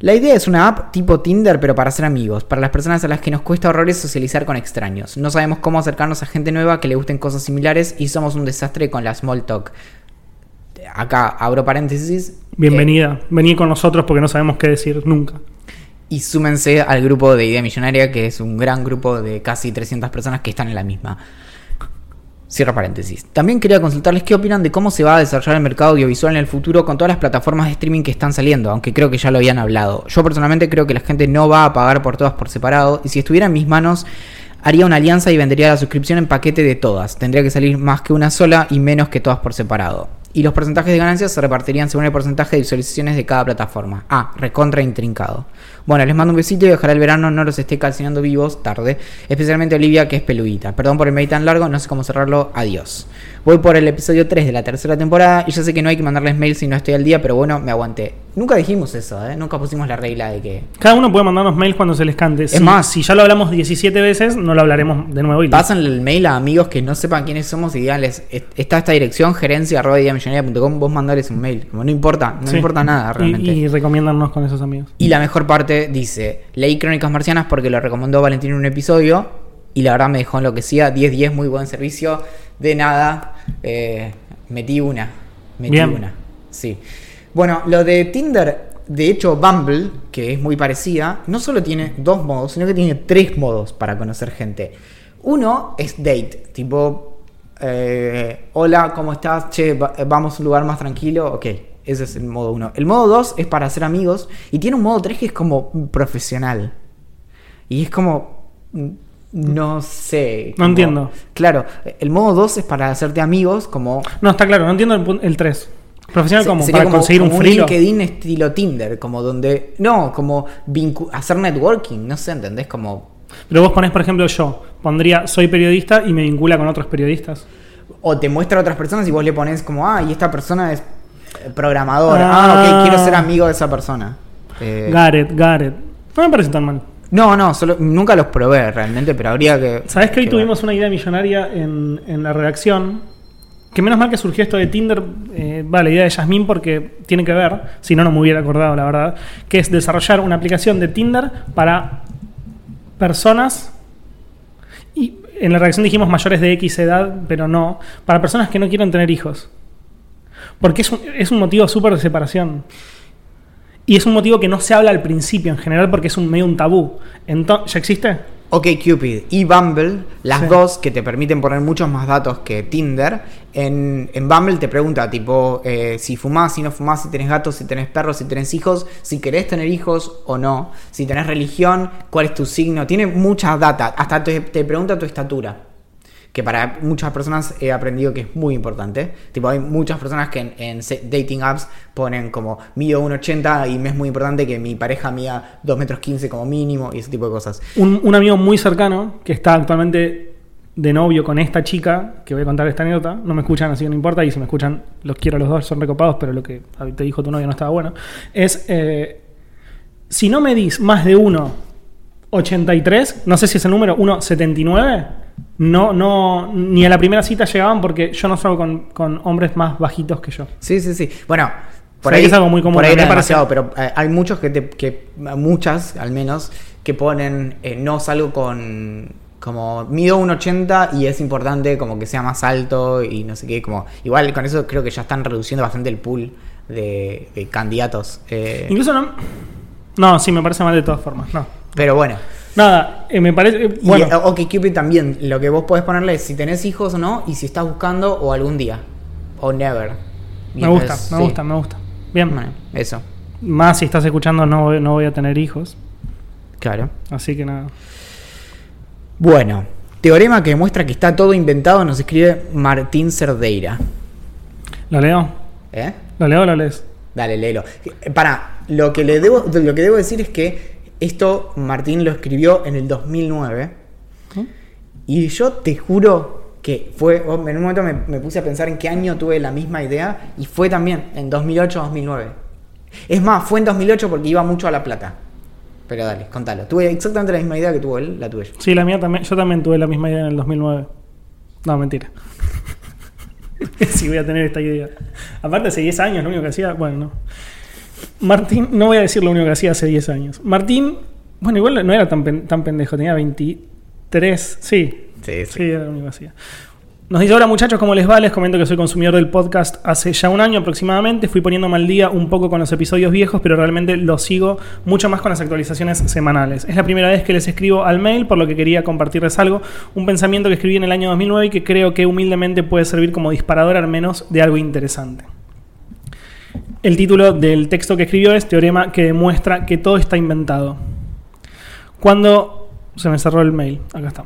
B: La idea es una app tipo Tinder, pero para hacer amigos, para las personas a las que nos cuesta horrores socializar con extraños. No sabemos cómo acercarnos a gente nueva que le gusten cosas similares y somos un desastre con la small talk. Acá abro paréntesis.
A: Bienvenida. Vení con nosotros porque no sabemos qué decir nunca.
B: eh, y súmense al grupo de Idea Millonaria, que es un gran grupo de casi 300 personas que están en la misma. Cierro paréntesis. También quería consultarles qué opinan de cómo se va a desarrollar el mercado audiovisual en el futuro con todas las plataformas de streaming que están saliendo, aunque creo que ya lo habían hablado. Yo personalmente creo que la gente no va a pagar por todas por separado y si estuviera en mis manos haría una alianza y vendería la suscripción en paquete de todas. Tendría que salir más que una sola y menos que todas por separado. Y los porcentajes de ganancias se repartirían según el porcentaje de visualizaciones de cada plataforma. Ah, recontra intrincado. Bueno, les mando un besito y ojalá el verano no los esté calcinando vivos tarde. Especialmente Olivia, que es peludita. Perdón por el mail tan largo, no sé cómo cerrarlo. Adiós. Voy por el episodio 3 de la tercera temporada y ya sé que no hay que mandarles mail si no estoy al día, pero bueno, me aguanté. Nunca dijimos eso, ¿eh? Nunca pusimos la regla de que
A: Cada uno puede mandarnos mails cuando se les cante.
B: Es
A: si,
B: más-
A: si ya lo hablamos 17 veces, no lo hablaremos de nuevo. Y
B: pasan el mail a amigos que no sepan quiénes somos y díganles, "Est- está esta dirección, gerencia arroba ideamillonaria.com", vos mandales un mail. Como no importa, no
A: Sí.
B: importa nada
A: Y-
B: realmente.
A: Y, recomiéndanos con esos amigos.
B: Y la mejor parte dice, leí Crónicas Marcianas porque lo recomendó Valentín en un episodio y la verdad me dejó enloquecida, 10-10, muy buen servicio, de nada, eh, metí una, metí
A: Bien.
B: una, sí. Bueno, lo de Tinder, de hecho Bumble, que es muy parecida, no solo tiene dos modos, sino que tiene tres modos para conocer gente. Uno es date, tipo, eh, hola, ¿cómo estás? Che, va- vamos a un lugar más tranquilo, ok. Ese es el modo 1. El modo 2 es para hacer amigos. Y tiene un modo 3 que es como profesional. Y es como. mm, No sé.
A: No
B: como-
A: entiendo.
B: Claro, el modo 2 es para hacerte amigos como.
A: No, está claro, no entiendo el, pun- el 3. Profesional como para conseguir
B: como
A: un frilo.
B: LinkedIn estilo Tinder, como donde. No, como hacer networking, no sé, ¿entendés? Como.
A: Pero vos ponés, por ejemplo, yo pondría soy periodista y me vincula con otros periodistas.
B: O te muestra a otras personas y vos le pones como, ah, y esta persona es programadora. Ah,
A: Ah.
B: ok, quiero ser amigo de esa persona. Eh,
A: Gareth, Gareth. No me parece tan mal.
B: no, no, solo, nunca los probé realmente, pero habría que.
A: ¿Sabés que hoy
B: que
A: tuvimos una idea millonaria en, en la redacción? Que menos mal que surgió esto de Tinder, eh, va, la idea de Yasmín porque tiene que ver, si no, no me hubiera acordado, la verdad, que es desarrollar una aplicación de Tinder para personas, y en la redacción dijimos mayores de X edad, pero no, para personas que no quieren tener hijos. Porque es un, es un motivo súper de separación. Y es un motivo que no se habla al principio en general porque es un medio un tabú. Entonces, ¿Ya existe?
B: Ok Cupid y Bumble, las
A: Sí.
B: dos que te permiten poner muchos más datos que Tinder, en, en Bumble te pregunta tipo eh, si fumás, si no fumás, si tenés gatos, si tenés perros, si tenés hijos, si querés tener hijos o no, si tenés religión, cuál es tu signo, tiene mucha data, hasta te, te pregunta tu estatura. Que para muchas personas he aprendido que es muy importante. Tipo, hay muchas personas que en, dating apps ponen como mido 1,80 y me es muy importante que mi pareja mida 2 metros 15 como mínimo y ese tipo de cosas.
A: un, un amigo muy cercano que está actualmente de novio con esta chica, que voy a contar esta anécdota, no me escuchan, así que no importa, y si me escuchan, los quiero los dos, son recopados, pero lo que te dijo tu novio no estaba bueno, es, eh, si no medís más de 1,83, no sé si es el número, 1,79, no, no, ni a la primera cita llegaban porque yo no salgo con, con hombres más bajitos que yo.
B: Sí, sí, sí. Bueno, por
A: Sé
B: ahí
A: que es algo muy común,
B: Por ahí era demasiado, pero eh, hay muchos que, te, que muchas al menos que ponen eh, no salgo con como mido 1.80 y es importante como que sea más alto y no sé qué, como igual con eso creo que ya están reduciendo bastante el pool de, de candidatos. eh,
A: Incluso no, No, sí, me parece mal de todas formas. No.
B: Pero bueno.
A: Nada, eh, me parece. eh,
B: Y,
A: bueno,
B: eh, OkCupid también, lo que vos podés ponerle es si tenés hijos o no, y si estás buscando o algún día. O never. Y
A: me gusta, me
B: sí.
A: gusta, me gusta. Bien.
B: Bueno, eso.
A: Más si estás escuchando, no, voy- no voy a tener hijos.
B: Claro.
A: Así que nada.
B: Bueno, teorema que demuestra que está todo inventado nos escribe Martín Cerdeira.
A: ¿Lo leo?
B: ¿Eh?
A: ¿Lo leo o lo lees?
B: Dale, léelo. Para, lo que, le debo, lo que debo decir es que esto Martín lo escribió en el 2009. Y yo te juro que fue, oh, en un momento me, me puse a pensar en qué año tuve la misma idea y fue también en 2008-2009. Es más, fue en 2008 porque iba mucho a La Plata. Pero dale, contalo. Tuve exactamente la misma idea que tuvo él, la tuve yo.
A: Sí, la mía también. Yo también tuve la misma idea en el 2009. No, mentira. [LAUGHS] sí, voy a tener esta idea. Aparte, hace 10 años, lo único que hacía. Bueno, no. Martín, no voy a decir lo único que hacía hace 10 años. Martín, bueno, igual no era tan, pen- tan pendejo, tenía 23. Sí,
B: Sí,
A: Sí, era lo único que hacía. Nos dice, hola muchachos, ¿cómo les va? Les comento que soy consumidor del podcast hace ya un año aproximadamente. Fui poniéndome al día un poco con los episodios viejos, pero realmente los sigo mucho más con las actualizaciones semanales. Es la primera vez que les escribo al mail, por lo que quería compartirles algo. Un pensamiento que escribí en el año 2009 y que creo que humildemente puede servir como disparador al menos de algo interesante. El título del texto que escribió es Teorema que demuestra que todo está inventado. Cuando... Se me cerró el mail. Acá está.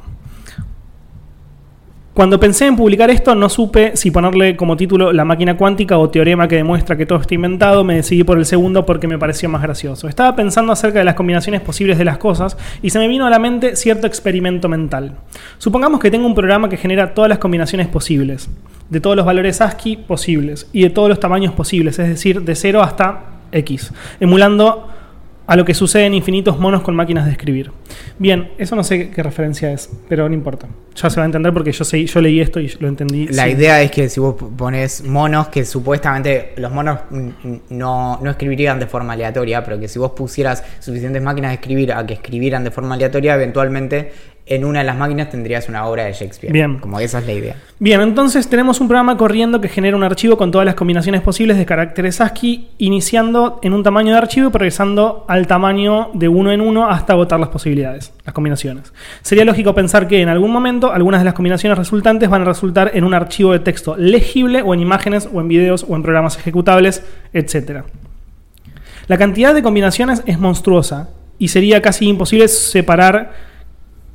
A: Cuando pensé en publicar esto, no supe si ponerle como título La máquina cuántica o Teorema que demuestra que todo está inventado. Me decidí por el segundo porque me pareció más gracioso. Estaba pensando acerca de las combinaciones posibles de las cosas y se me vino a la mente cierto experimento mental. Supongamos que tengo un programa que genera todas las combinaciones posibles, de todos los valores ASCII posibles y de todos los tamaños posibles, es decir, de 0 hasta X, emulando a lo que sucede en infinitos monos con máquinas de escribir. Bien, eso no sé qué referencia es, pero no importa. Ya se va a entender porque yo, sé, yo leí esto y lo entendí.
B: La
A: sí.
B: idea es que si vos pones monos, que supuestamente los monos no, no escribirían de forma aleatoria, pero que si vos pusieras suficientes máquinas de escribir a que escribieran de forma aleatoria, eventualmente en una de las máquinas tendrías una obra de Shakespeare.
A: Bien.
B: Como esa es la idea.
A: Bien, entonces tenemos un programa corriendo que genera un archivo con todas las combinaciones posibles de caracteres ASCII, iniciando en un tamaño de archivo y progresando al tamaño de uno en uno hasta agotar las posibilidades, las combinaciones. Sería lógico pensar que en algún momento algunas de las combinaciones resultantes van a resultar en un archivo de texto legible o en imágenes o en videos o en programas ejecutables, etc. La cantidad de combinaciones es monstruosa y sería casi imposible separar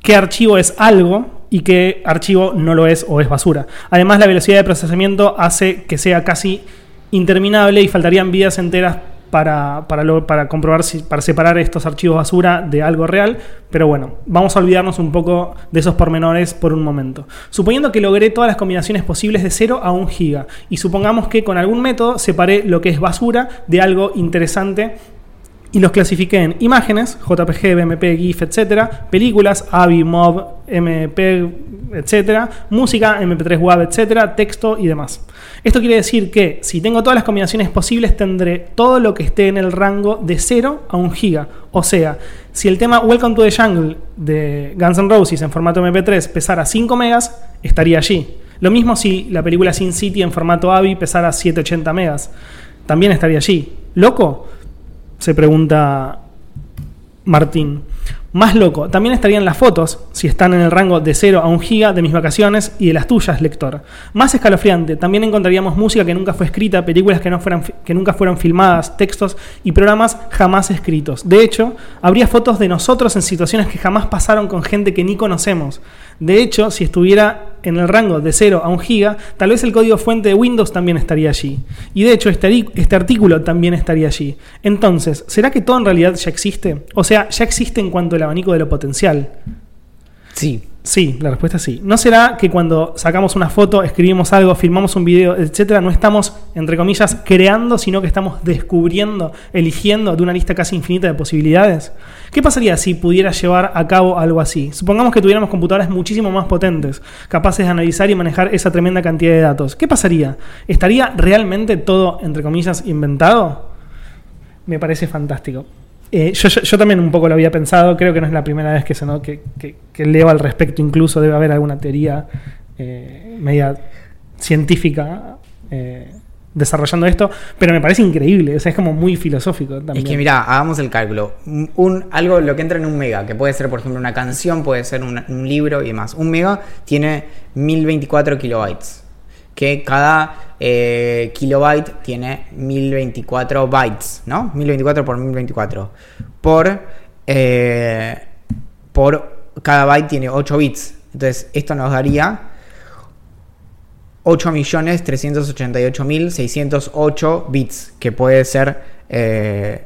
A: qué archivo es algo y qué archivo no lo es o es basura. Además, la velocidad de procesamiento hace que sea casi interminable y faltarían vidas enteras para, para, lo- para comprobar si, para separar estos archivos basura de algo real. Pero bueno, vamos a olvidarnos un poco de esos pormenores por un momento. Suponiendo que logré todas las combinaciones posibles de 0 a 1 giga y supongamos que con algún método separé lo que es basura de algo interesante y los clasifiqué en imágenes, JPG, BMP, GIF, etcétera, películas, AVI, MOV, MP, etcétera, música, MP3, WAV, etcétera, texto y demás. Esto quiere decir que si tengo todas las combinaciones posibles tendré todo lo que esté en el rango de 0 a 1 giga. O sea, si el tema Welcome to the Jungle de Guns N' Roses en formato MP3 pesara 5 megas, estaría allí. Lo mismo si la película Sin City en formato AVI pesara 780 megas, también estaría allí. ¿Loco? Se pregunta Martín. Más loco, también estarían las fotos, si están en el rango de 0 a 1 giga de mis vacaciones y de las tuyas, lector. Más escalofriante, también encontraríamos música que nunca fue escrita, películas que, no fueran, que nunca fueron filmadas, textos y programas jamás escritos. De hecho, habría fotos de nosotros en situaciones que jamás pasaron con gente que ni conocemos. De hecho, si estuviera en el rango de 0 a 1 giga, tal vez el código fuente de Windows también estaría allí. Y de hecho, este, este artículo también estaría allí. Entonces, ¿será que todo en realidad ya existe? O sea, ya existe en cuanto al abanico de lo potencial.
B: Sí.
A: Sí, la respuesta es sí. ¿No será que cuando sacamos una foto, escribimos algo, filmamos un video, etcétera, no estamos, entre comillas, creando, sino que estamos descubriendo, eligiendo de una lista casi infinita de posibilidades? ¿Qué pasaría si pudiera llevar a cabo algo así? Supongamos que tuviéramos computadoras muchísimo más potentes, capaces de analizar y manejar esa tremenda cantidad de datos. ¿Qué pasaría? ¿Estaría realmente todo, entre comillas, inventado? Me parece fantástico. Eh, yo, también un poco lo había pensado, creo que no es la primera vez que, se no- que, que- que leo al respecto, incluso debe haber alguna teoría eh, media científica eh, desarrollando esto, pero me parece increíble, o sea, es como muy filosófico también.
B: Es que mira, hagamos el cálculo. Un, un- algo, lo que entra en un mega, que puede ser, por ejemplo, una canción, puede ser un, un libro y demás. Un mega tiene 1024 kilobytes que cada eh, kilobyte tiene 1024 bytes, ¿no? 1024 por 1024. Eh, por, cada byte tiene 8 bits. Entonces, esto nos daría 8.388.608 bits, que puede ser, eh,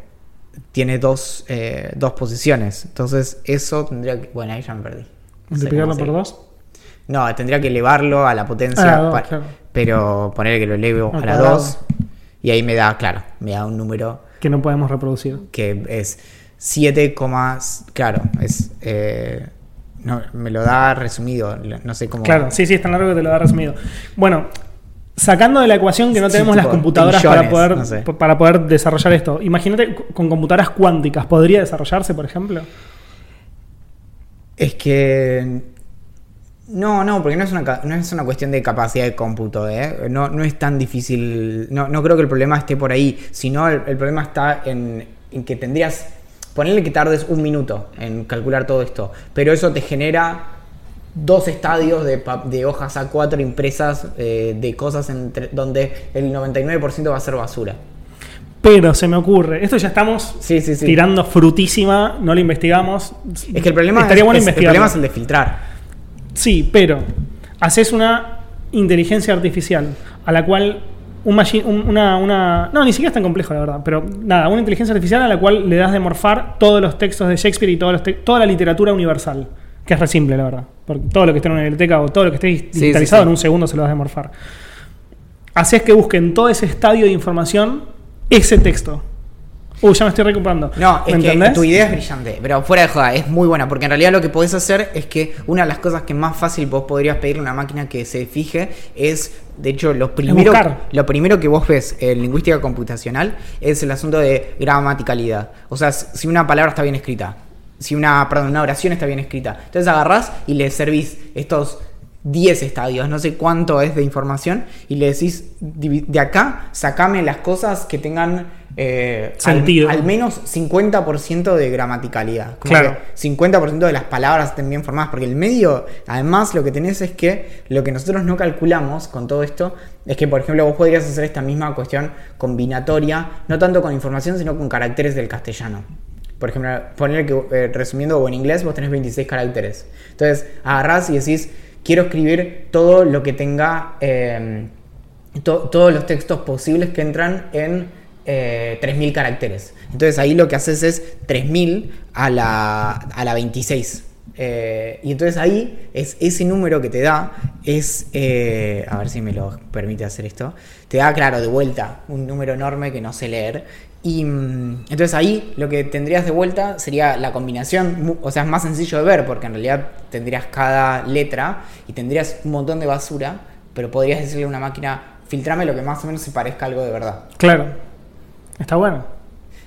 B: tiene dos, eh, dos posiciones. Entonces, eso tendría que... Bueno, ahí ya me perdí. ¿Multiplicarlo no sé
A: por 2?
B: No, tendría que elevarlo a la potencia,
A: Ah,
B: pa-
A: claro.
B: pero poner que lo elevo a la
A: cuadrado.
B: 2 y ahí me da, claro, me da un número
A: Que no podemos reproducir.
B: que es 7, claro, es... eh, no, me lo da resumido, no sé cómo...
A: Claro, sí, sí, es tan largo que te lo da resumido. Bueno, sacando de la ecuación que no
B: Sí,
A: tenemos las computadoras para poder,
B: no sé.
A: p- para poder desarrollar esto, imagínate con computadoras cuánticas, ¿podría desarrollarse, por ejemplo?
B: Es que. No, no, porque no es una, no es una cuestión de capacidad de cómputo, ¿eh? No, no es tan difícil. No, no creo que el problema esté por ahí, sino el, el problema está en, en que tendrías. Ponerle que tardes un minuto en calcular todo esto, pero eso te genera dos estadios de, de hojas A4 impresas eh, de cosas entre- donde el 99% va a ser basura.
A: Pero se me ocurre, esto ya estamos
B: Sí, sí, sí.
A: tirando frutísima, no lo investigamos.
B: Es que el problema,
A: Estaría
B: es,
A: bueno
B: es- el problema es el de filtrar.
A: Sí, pero haces una inteligencia artificial a la cual un machi- un- una, una- No, ni siquiera es tan complejo, la verdad. Pero nada, una inteligencia artificial a la cual le das de morfar todos los textos de Shakespeare y todos los te- toda la literatura universal. Que es re simple, la verdad. Porque todo lo que esté en una biblioteca o todo lo que esté
B: sí,
A: digitalizado
B: sí.
A: en un segundo se lo das de morfar. Haces que busquen todo ese estadio de información ese texto. Uy, ya me estoy recuperando.
B: No,
A: ¿Me
B: es que
A: entendés?
B: tu idea es brillante, pero fuera de joda, es muy buena, porque en realidad lo que podés hacer es que una de las cosas que más fácil vos podrías pedirle a una máquina que se fije es, de hecho, lo primero, lo primero que vos ves en lingüística computacional es el asunto de gramaticalidad. O sea, si una palabra está bien escrita, si una, perdón, una oración está bien escrita. Entonces agarrás y le servís estos 10 estadios, no sé cuánto es de información, y le decís, "Divi- de acá, sacame las cosas que tengan eh, al-
A: Sentido.
B: Al, menos 50% de gramaticalidad. Como
A: Claro.
B: que 50% de las palabras estén bien formadas, porque el medio, además, lo que tenés es que lo que nosotros no calculamos con todo esto es que, por ejemplo, vos podrías hacer esta misma cuestión combinatoria, no tanto con información, sino con caracteres del castellano. Por ejemplo, poner que, eh, resumiendo, o en inglés vos tenés 26 caracteres. Entonces, agarrás y decís, quiero escribir todo lo que tenga, to- todos los textos posibles que entran en eh, 3.000 caracteres. Entonces ahí lo que haces es 3.000 a la, a la 26. Eh, y entonces ahí es ese número que te da es, eh, a ver si me lo permite hacer esto, te da, claro, de vuelta un número enorme que no sé leer. Y mm, entonces ahí lo que tendrías de vuelta sería la combinación, o sea, es más sencillo de ver porque en realidad tendrías cada letra y tendrías un montón de basura, pero podrías decirle a una máquina, filtrame lo que más o menos se parezca a algo de verdad.
A: Claro. Está bueno.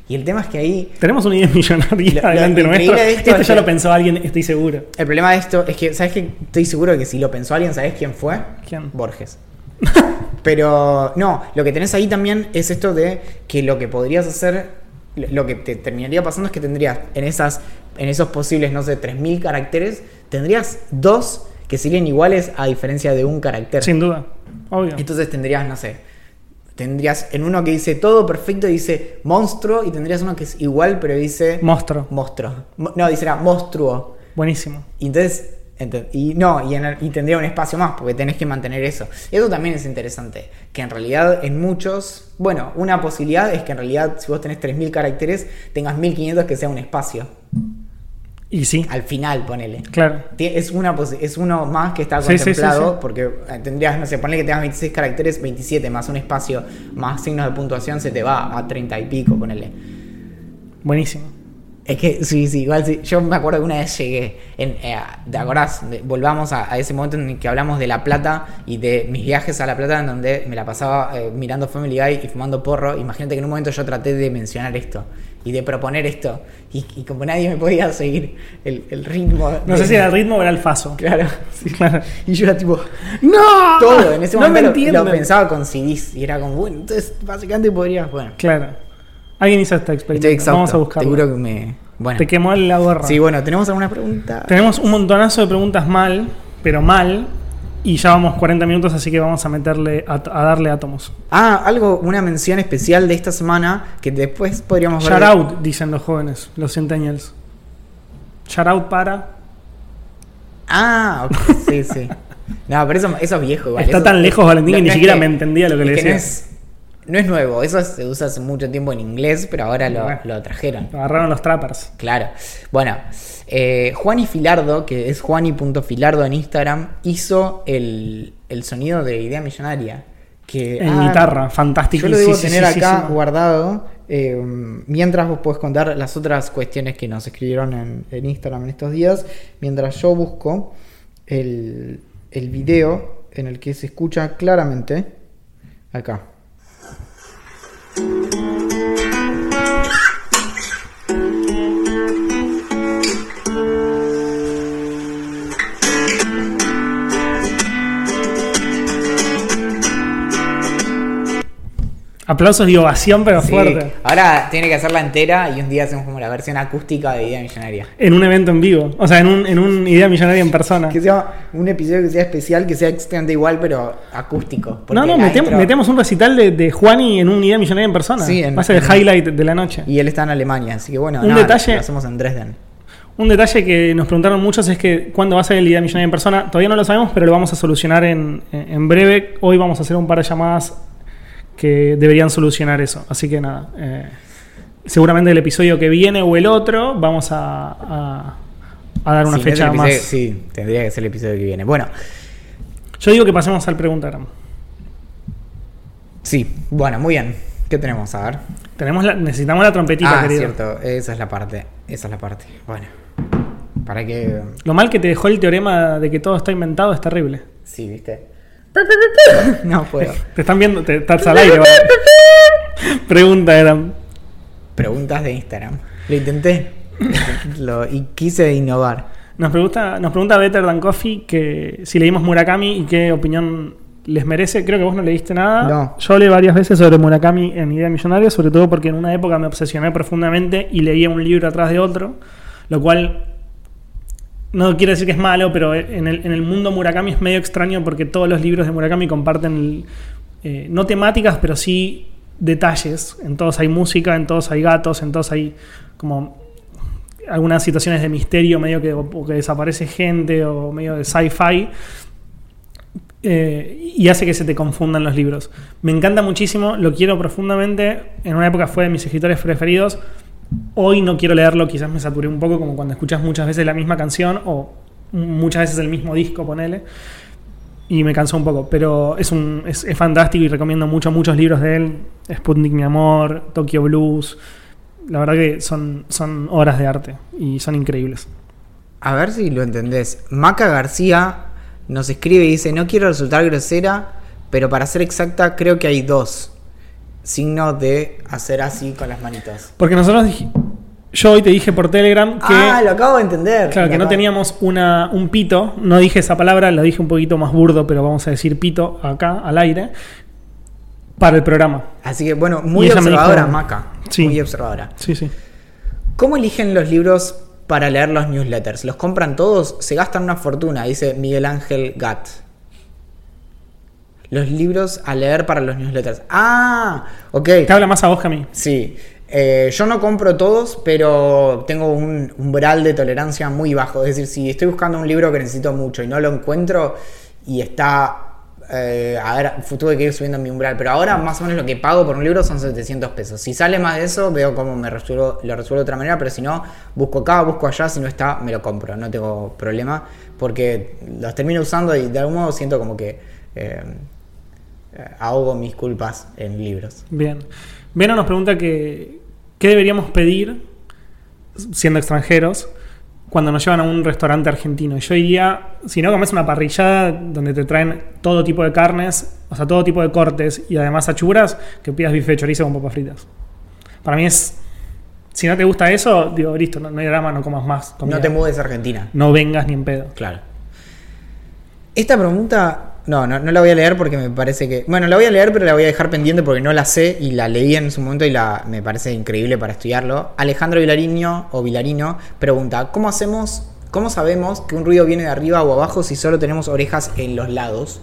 B: Y el tema es que ahí
A: Tenemos una idea millonaria
B: Lo-
A: delante nuestro.
B: de
A: Esto,
B: esto es
A: ya
B: que-
A: lo pensó alguien, estoy seguro.
B: El problema de esto es que, ¿sabes qué? Estoy seguro de que si lo pensó alguien, ¿sabes quién fue?
A: ¿Quién?
B: Borges. [LAUGHS] Pero no, lo que tenés ahí también es esto de que lo que podrías hacer, lo que te terminaría pasando es que tendrías en esas, en esos posibles, no sé, 3.000 caracteres, tendrías dos que serían iguales a diferencia de un carácter.
A: Sin duda. Obvio.
B: Entonces tendrías, no sé, tendrías en uno que dice todo perfecto dice monstruo y tendrías uno que es igual pero dice
A: Monstruo.
B: monstruo. Mo- No, dice era monstruo.
A: Buenísimo.
B: Y entonces, y no, y, en el- y tendría un espacio más, porque tenés que mantener eso. Eso también es interesante, que en realidad en muchos, bueno, una posibilidad es que en realidad si vos tenés 3.000 caracteres, tengas 1.500 que sea un espacio.
A: Y sí,
B: Al final, ponele.
A: claro.
B: Es, una es uno más que está
A: Sí, sí, sí,
B: contemplado,
A: sí.
B: porque eh, tendrías, no sé, ponle que tengas 26 caracteres, 27 más un espacio, más signos de puntuación, se te va a 30 y pico, ponele.
A: Buenísimo.
B: Es que sí, sí, igual sí. Yo me acuerdo que una vez llegué. En, eh, ¿Te acordás? Volvamos a, a ese momento en el que hablamos de La Plata y de mis viajes a La Plata, en donde me la pasaba eh, mirando Family Guy y fumando porro. Imagínate que en un momento yo traté de mencionar esto y de proponer esto. Y, y como nadie me podía seguir el, el ritmo.
A: No
B: de-
A: sé si era el ritmo o era el faso.
B: Claro. [LAUGHS]
A: Sí, claro.
B: Y yo era tipo.
A: ¡No!
B: Todo, en ese
A: no
B: momento
A: me
B: lo-
A: entiendo.
B: lo, pensaba con CDs. Y era como, bueno, entonces básicamente podrías. Bueno,
A: Claro. Alguien hizo esta experiencia.
B: estoy.
A: Vamos a buscarlo.
B: Seguro que me. Bueno.
A: Te quemó la gorra.
B: Sí, bueno, ¿tenemos alguna pregunta?
A: Tenemos un montonazo de preguntas mal, pero mal. Y ya vamos 40 minutos, así que vamos a meterle a, a darle átomos.
B: Ah, algo, una mención especial de esta semana que después podríamos ver.
A: Shout out, dicen los jóvenes, los centennials. Shout out para.
B: Ah, ok, sí, sí. [LAUGHS] No, pero eso, eso es viejo igual.
A: Está
B: eso-
A: tan lejos Valentín que ni siquiera me entendía lo que le decía.
B: No es, no es nuevo, eso se usa hace mucho tiempo en inglés, pero ahora lo,
A: Bueno.
B: lo trajeron.
A: Lo agarraron los trappers.
B: Claro. Bueno, eh, Juani Filardo, que es juani.filardo en Instagram, hizo el, el sonido de Idea Millonaria. Que,
A: En
B: ah,
A: guitarra, fantástico.
B: Yo lo debo
A: Sí,
B: tener
A: sí,
B: acá
A: sí.
B: guardado. eh, mientras vos podés contar las otras cuestiones que nos escribieron en, en Instagram en estos días. Mientras yo busco el, el video en el que se escucha claramente. Acá. Thank you.
A: Aplausos y ovación, pero
B: Sí,
A: fuerte.
B: Ahora tiene que hacerla entera y un día hacemos como la versión acústica de Idea Millonaria.
A: En un evento en vivo. O sea, en un, en un idea millonaria en persona.
B: Que sea un episodio que sea especial, que sea exactamente igual, pero acústico.
A: No, no,
B: intro-
A: metemos un recital de, de Juani en un idea millonaria en persona.
B: Sí, en-
A: Va a ser el highlight de la noche.
B: Y él está en Alemania, así que bueno,
A: Un
B: nada,
A: detalle-
B: lo hacemos en Dresden.
A: Un detalle que nos preguntaron muchos es que cuándo va a ser el idea millonaria en persona. Todavía no lo sabemos, pero lo vamos a solucionar en, en breve. Hoy vamos a hacer un par de llamadas que deberían solucionar eso. Así que nada. eh, seguramente el episodio que viene o el otro vamos a, a- a dar una
B: Sí,
A: fecha más.
B: episodio- Sí, tendría que ser el episodio que viene. Bueno,
A: Yo digo que pasemos al preguntagram.
B: sí, bueno, muy bien. ¿Qué tenemos? A ver.
A: Tenemos la- necesitamos la trompetita,
B: ah,
A: querido.
B: cierto, esa es la parte. Esa es la parte. Bueno, para que.
A: Lo mal que te dejó el teorema de que todo está inventado es terrible.
B: Sí, ¿viste? [LAUGHS] no puedo.
A: Te están viendo, te estás al [LAUGHS] aire. ¿vale? Pregunta eran.
B: Preguntas de Instagram. Lo intenté. Lo- y quise innovar.
A: Nos pregunta, nos pregunta Better Than Coffee que si leímos Murakami y qué opinión les merece. Creo que vos no leíste nada.
B: No.
A: Yo leí varias veces sobre Murakami en Idea Millonaria, sobre todo porque en una época me obsesioné profundamente y leía un libro atrás de otro, lo cual no quiere decir que es malo, pero en el, en el mundo Murakami es medio extraño porque todos los libros de Murakami comparten, eh, no temáticas, pero sí detalles. En todos hay música, en todos hay gatos, en todos hay como algunas situaciones de misterio, medio que desaparece gente o medio de sci-fi. eh, y hace que se te confundan los libros. Me encanta muchísimo, lo quiero profundamente. En una época fue de mis escritores preferidos. Hoy no quiero leerlo, quizás me saturé un poco, como cuando escuchas muchas veces la misma canción o muchas veces el mismo disco, ponele. Y me cansó un poco, pero es, un, es, fantástico y recomiendo mucho, muchos libros de él. Sputnik, mi amor, Tokyo Blues. La verdad que son, son obras de arte y son increíbles.
B: A ver si lo entendés. Maca García nos escribe y dice: No quiero resultar grosera, pero para ser exacta, creo que hay dos signos de hacer así con las manitos.
A: Porque nosotros, dij- yo hoy te dije por Telegram que,
B: ah, lo acabo de entender.
A: claro,
B: Lo
A: que no teníamos una, un pito. No dije esa palabra, lo dije un poquito más burdo, pero vamos a decir pito acá al aire para el programa.
B: Así que bueno, muy observadora,
A: dijo-
B: Maca.
A: Sí.
B: Muy observadora.
A: Sí, sí.
B: ¿Cómo eligen los libros para leer los newsletters? ¿Los compran todos? Se gastan una fortuna, dice Miguel Ángel Gatt. Los libros a leer para los newsletters. Ah, ok.
A: Te habla más a vos que a mí.
B: Sí. Eh, yo no compro todos, pero tengo un umbral de tolerancia muy bajo. Es decir, si estoy buscando un libro que necesito mucho y no lo encuentro y está... eh, a ver, tuve que ir subiendo mi umbral, pero ahora más o menos lo que pago por un libro son 700 pesos. Si sale más de eso, veo cómo me resuelvo, lo resuelvo de otra manera, pero si no, busco acá, busco allá, si no está, me lo compro, no tengo problema, porque los termino usando y de algún modo siento como que eh, ahogo mis culpas en libros.
A: Bien. Vena nos pregunta que qué deberíamos pedir siendo extranjeros, cuando nos llevan a un restaurante argentino. Yo iría, si no comes una parrillada donde te traen todo tipo de carnes, o sea, todo tipo de cortes y además achuras, que pidas bife de chorizo con papas fritas. Para mí es. Si no te gusta eso, digo, listo, no, no hay drama, no comas más. comida.
B: No te mudes a Argentina.
A: No vengas ni en pedo.
B: Claro. Esta pregunta, no, no, no la voy a leer porque me parece que. Bueno, la voy a leer, pero la voy a dejar pendiente porque no la sé y la leí en su momento y la me parece increíble para estudiarlo. Alejandro Vilariño o Vilarino pregunta: ¿Cómo hacemos, cómo sabemos que un ruido viene de arriba o abajo si solo tenemos orejas en los lados?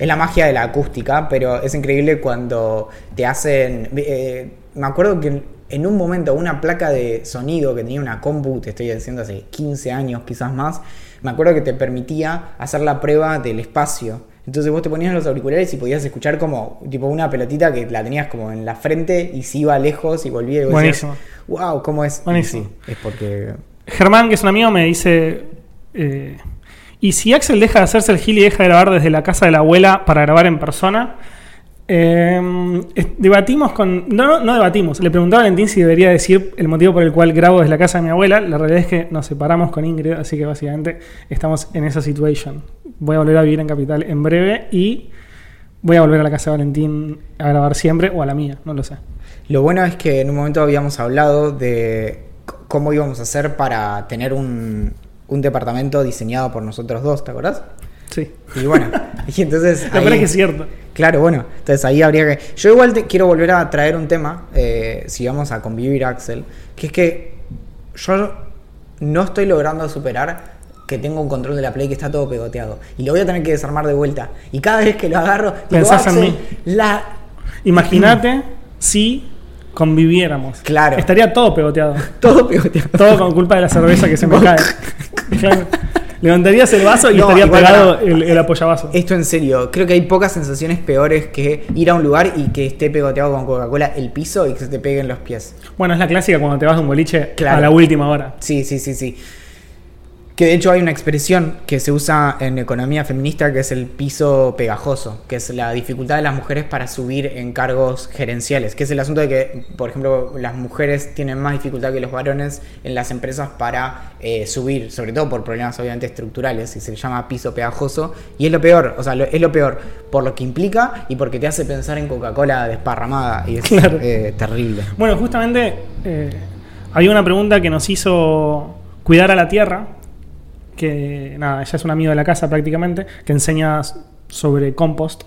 B: Es la magia de la acústica, pero es increíble cuando te hacen. eh, me acuerdo que en un momento una placa de sonido que tenía una compu, te estoy diciendo hace 15 años, quizás más, me acuerdo que te permitía hacer la prueba del espacio. Entonces vos te ponías los auriculares y podías escuchar como tipo una pelotita que la tenías como en la frente y se iba lejos y volvía y vos
A: Buenísimo.
B: wow, ¿cómo es?
A: Buenísimo.
B: sí, es porque...
A: Germán, que es un amigo, me dice. eh, ¿Y si Axel deja de hacerse el gil y deja de grabar desde la casa de la abuela para grabar en persona? Eh, debatimos con. No, no, no debatimos. Le preguntaba a Valentín si debería decir el motivo por el cual grabo desde la casa de mi abuela. La realidad es que nos separamos con Ingrid, así que básicamente estamos en esa situación. Voy a volver a vivir en Capital en breve y voy a volver a la casa de Valentín a grabar siempre o a la mía, no lo sé.
B: Lo bueno es que en un momento habíamos hablado de cómo íbamos a hacer para tener un, un departamento diseñado por nosotros dos, ¿te acordás?
A: Sí.
B: Y bueno, [LAUGHS] y entonces...
A: La verdad es que es cierto.
B: Claro, bueno, entonces ahí habría que... Yo igual te quiero volver a traer un tema, eh, si vamos a convivir, Axel, que es que yo no estoy logrando superar que tengo un control de la Play que está todo pegoteado. Y lo voy a tener que desarmar de vuelta. Y cada vez que lo agarro, digo,
A: Pensás en
B: "Axel,
A: mí".
B: La...
A: Imagínate [LAUGHS] si conviviéramos.
B: Claro.
A: Estaría todo pegoteado. [LAUGHS]
B: Todo pegoteado.
A: Todo con culpa de la cerveza que se me cae. [LAUGHS] Claro. Levantarías el vaso y
B: No,
A: estaría pegado el, el.
B: Esto en serio, creo que hay pocas sensaciones peores que ir a un lugar y que esté pegoteado con Coca-Cola el piso y que se te peguen los pies.
A: Bueno, es la clásica cuando te vas de un boliche
B: Claro.
A: a la última hora.
B: Sí, sí, sí, sí. Que de hecho hay una expresión que se usa en economía feminista que es el piso pegajoso, que es la dificultad de las mujeres para subir en cargos gerenciales, que es el asunto de que, por ejemplo, las mujeres tienen más dificultad que los varones en las empresas para eh, subir, sobre todo por problemas obviamente estructurales, y se le llama piso pegajoso, y es lo peor, o sea, lo- es lo peor por lo que implica y porque te hace pensar en Coca-Cola desparramada, y es
A: Claro.
B: eh, terrible.
A: Bueno, justamente eh, había una pregunta que nos hizo cuidar a la tierra, que nada, ella es un amigo de la casa prácticamente, que enseña sobre compost.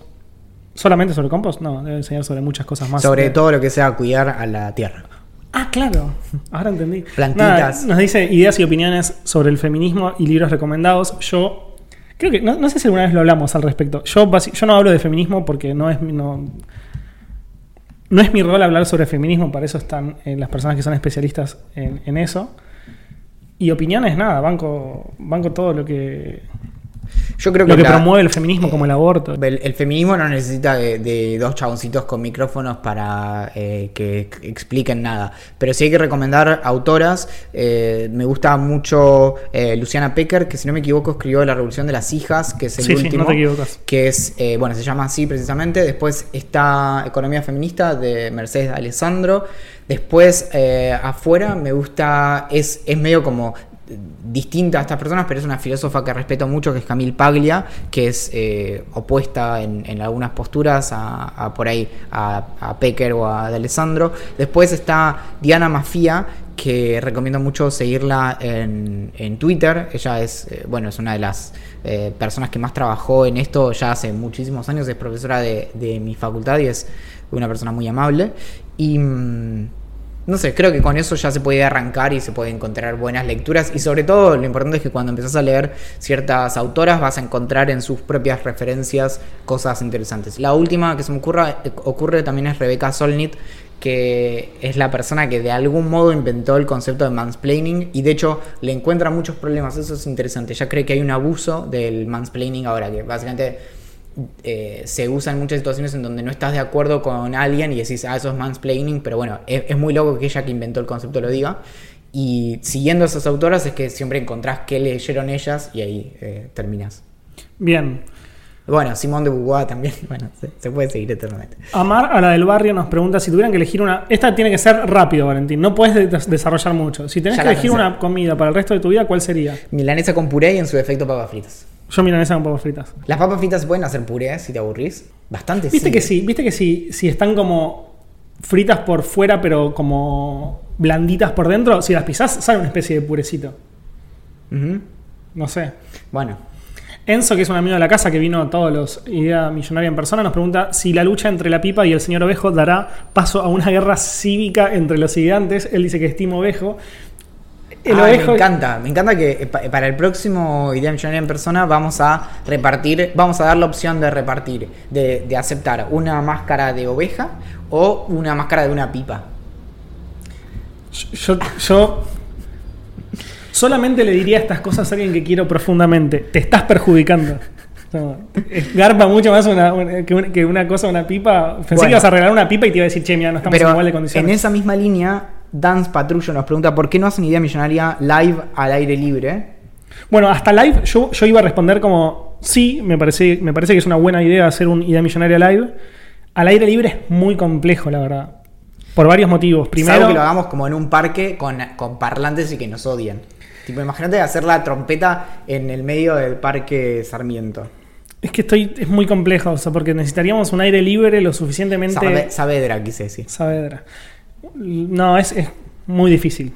A: ¿Solamente sobre compost? No, debe enseñar sobre muchas cosas más.
B: Sobre
A: De-
B: todo lo que sea cuidar a la tierra.
A: Ah, claro. Ahora entendí.
B: Plantitas.
A: Nada, nos dice ideas y opiniones sobre el feminismo y libros recomendados. Yo creo que, no, no sé si alguna vez lo hablamos al respecto. Yo, yo no hablo de feminismo porque no es mi, no, no es mi rol hablar sobre feminismo, para eso están eh, las personas que son especialistas en, en eso. Y opiniones, nada, banco, banco todo lo que,
B: Yo creo que,
A: lo que
B: la-
A: promueve el feminismo, como el aborto.
B: el, el feminismo no necesita de, de dos chaboncitos con micrófonos para eh, que expliquen nada. Pero sí hay que recomendar autoras. eh, me gusta mucho eh, Luciana Pecker, que si no me equivoco escribió La Revolución de las Hijas, que es el
A: Sí, sí,
B: último.
A: no te equivocas.
B: Que es, eh, bueno, se llama así precisamente. Después está Economía Feminista de Mercedes Alessandro. Después, eh, afuera, me gusta, es, es medio como distinta a estas personas, pero es una filósofa que respeto mucho, que es Camille Paglia, que es eh, opuesta en, algunas posturas a, por ahí a, Pecker o a Alessandro. Después está Diana Mafia, que recomiendo mucho seguirla en, en Twitter. Ella es, eh, bueno, es una de las eh, personas que más trabajó en esto ya hace muchísimos años, es profesora de, de mi facultad y es una persona muy amable. Y mm, no sé, creo que con eso ya se puede arrancar y se puede encontrar buenas lecturas. Y sobre todo, lo importante es que cuando empezás a leer ciertas autoras vas a encontrar en sus propias referencias cosas interesantes. La última que se me ocurra, ocurre también es Rebeca Solnit, que es la persona que de algún modo inventó el concepto de mansplaining y de hecho le encuentra muchos problemas. Eso es interesante. Ya cree que hay un abuso del mansplaining ahora, que básicamente eh, se usa en muchas situaciones en donde no estás de acuerdo con alguien y decís, ah, eso es mansplaining, pero bueno, es, es muy loco que ella que inventó el concepto lo diga. Y siguiendo a esas autoras es que siempre encontrás qué leyeron ellas y ahí eh, terminas.
A: Bien.
B: Bueno, Simón de Beauvoir también. [LAUGHS] Bueno, se, se puede seguir eternamente.
A: Amar a la del barrio nos pregunta si tuvieran que elegir una. Esta tiene que ser rápido, Valentín. No puedes de- desarrollar mucho. Si tenés
B: Ya
A: que elegir
B: pensé.
A: una comida para el resto de tu vida, ¿cuál sería?
B: Milanesa con puré y en su defecto papas fritas.
A: Yo milanesa con papas fritas.
B: Las papas fritas pueden hacer puré si te aburrís. Bastante
A: Viste que sí, viste que si, si están como fritas por fuera, pero como blanditas por dentro, si las pisás, sale una especie de purecito. No sé.
B: Bueno,
A: Enzo, que es un amigo de la casa que vino a todos los Idea Millonaria en persona, nos pregunta si la lucha entre la pipa y el señor Ovejo dará paso a una guerra cívica entre los gigantes. Él dice que estima Ovejo. El
B: Ay,
A: Ovejo.
B: me encanta, me encanta que eh, pa- para el próximo Idea Millonaria en persona vamos a repartir, vamos a dar la opción de repartir, de, de aceptar una máscara de oveja o una máscara de una pipa.
A: Yo, yo solamente le diría estas cosas a alguien que quiero profundamente. Te estás perjudicando. No, garpa mucho más una- una- que, una, que una cosa, una pipa. Pensé
B: Bueno.
A: que ibas a regalar una pipa y te iba a decir, che, mira, no estamos en igual de
B: en
A: condiciones.
B: esa misma línea, Dance Patrullo nos pregunta por qué no hacen Idea Millonaria live al aire libre.
A: Bueno, hasta live yo, yo iba a responder como sí, me parece, me parece que es una buena idea hacer un Idea Millonaria live. Al aire libre es muy complejo, la verdad. Por varios motivos.
B: Primero
A: Primero,
B: que lo hagamos como en un parque con, con parlantes y que nos odien. Tipo, imagínate hacer la trompeta en el medio del parque Sarmiento.
A: es que estoy, es muy complejo, o sea, porque necesitaríamos un aire libre lo suficientemente.
B: Saavedra, quise decir.
A: Saavedra. No, es, es muy difícil.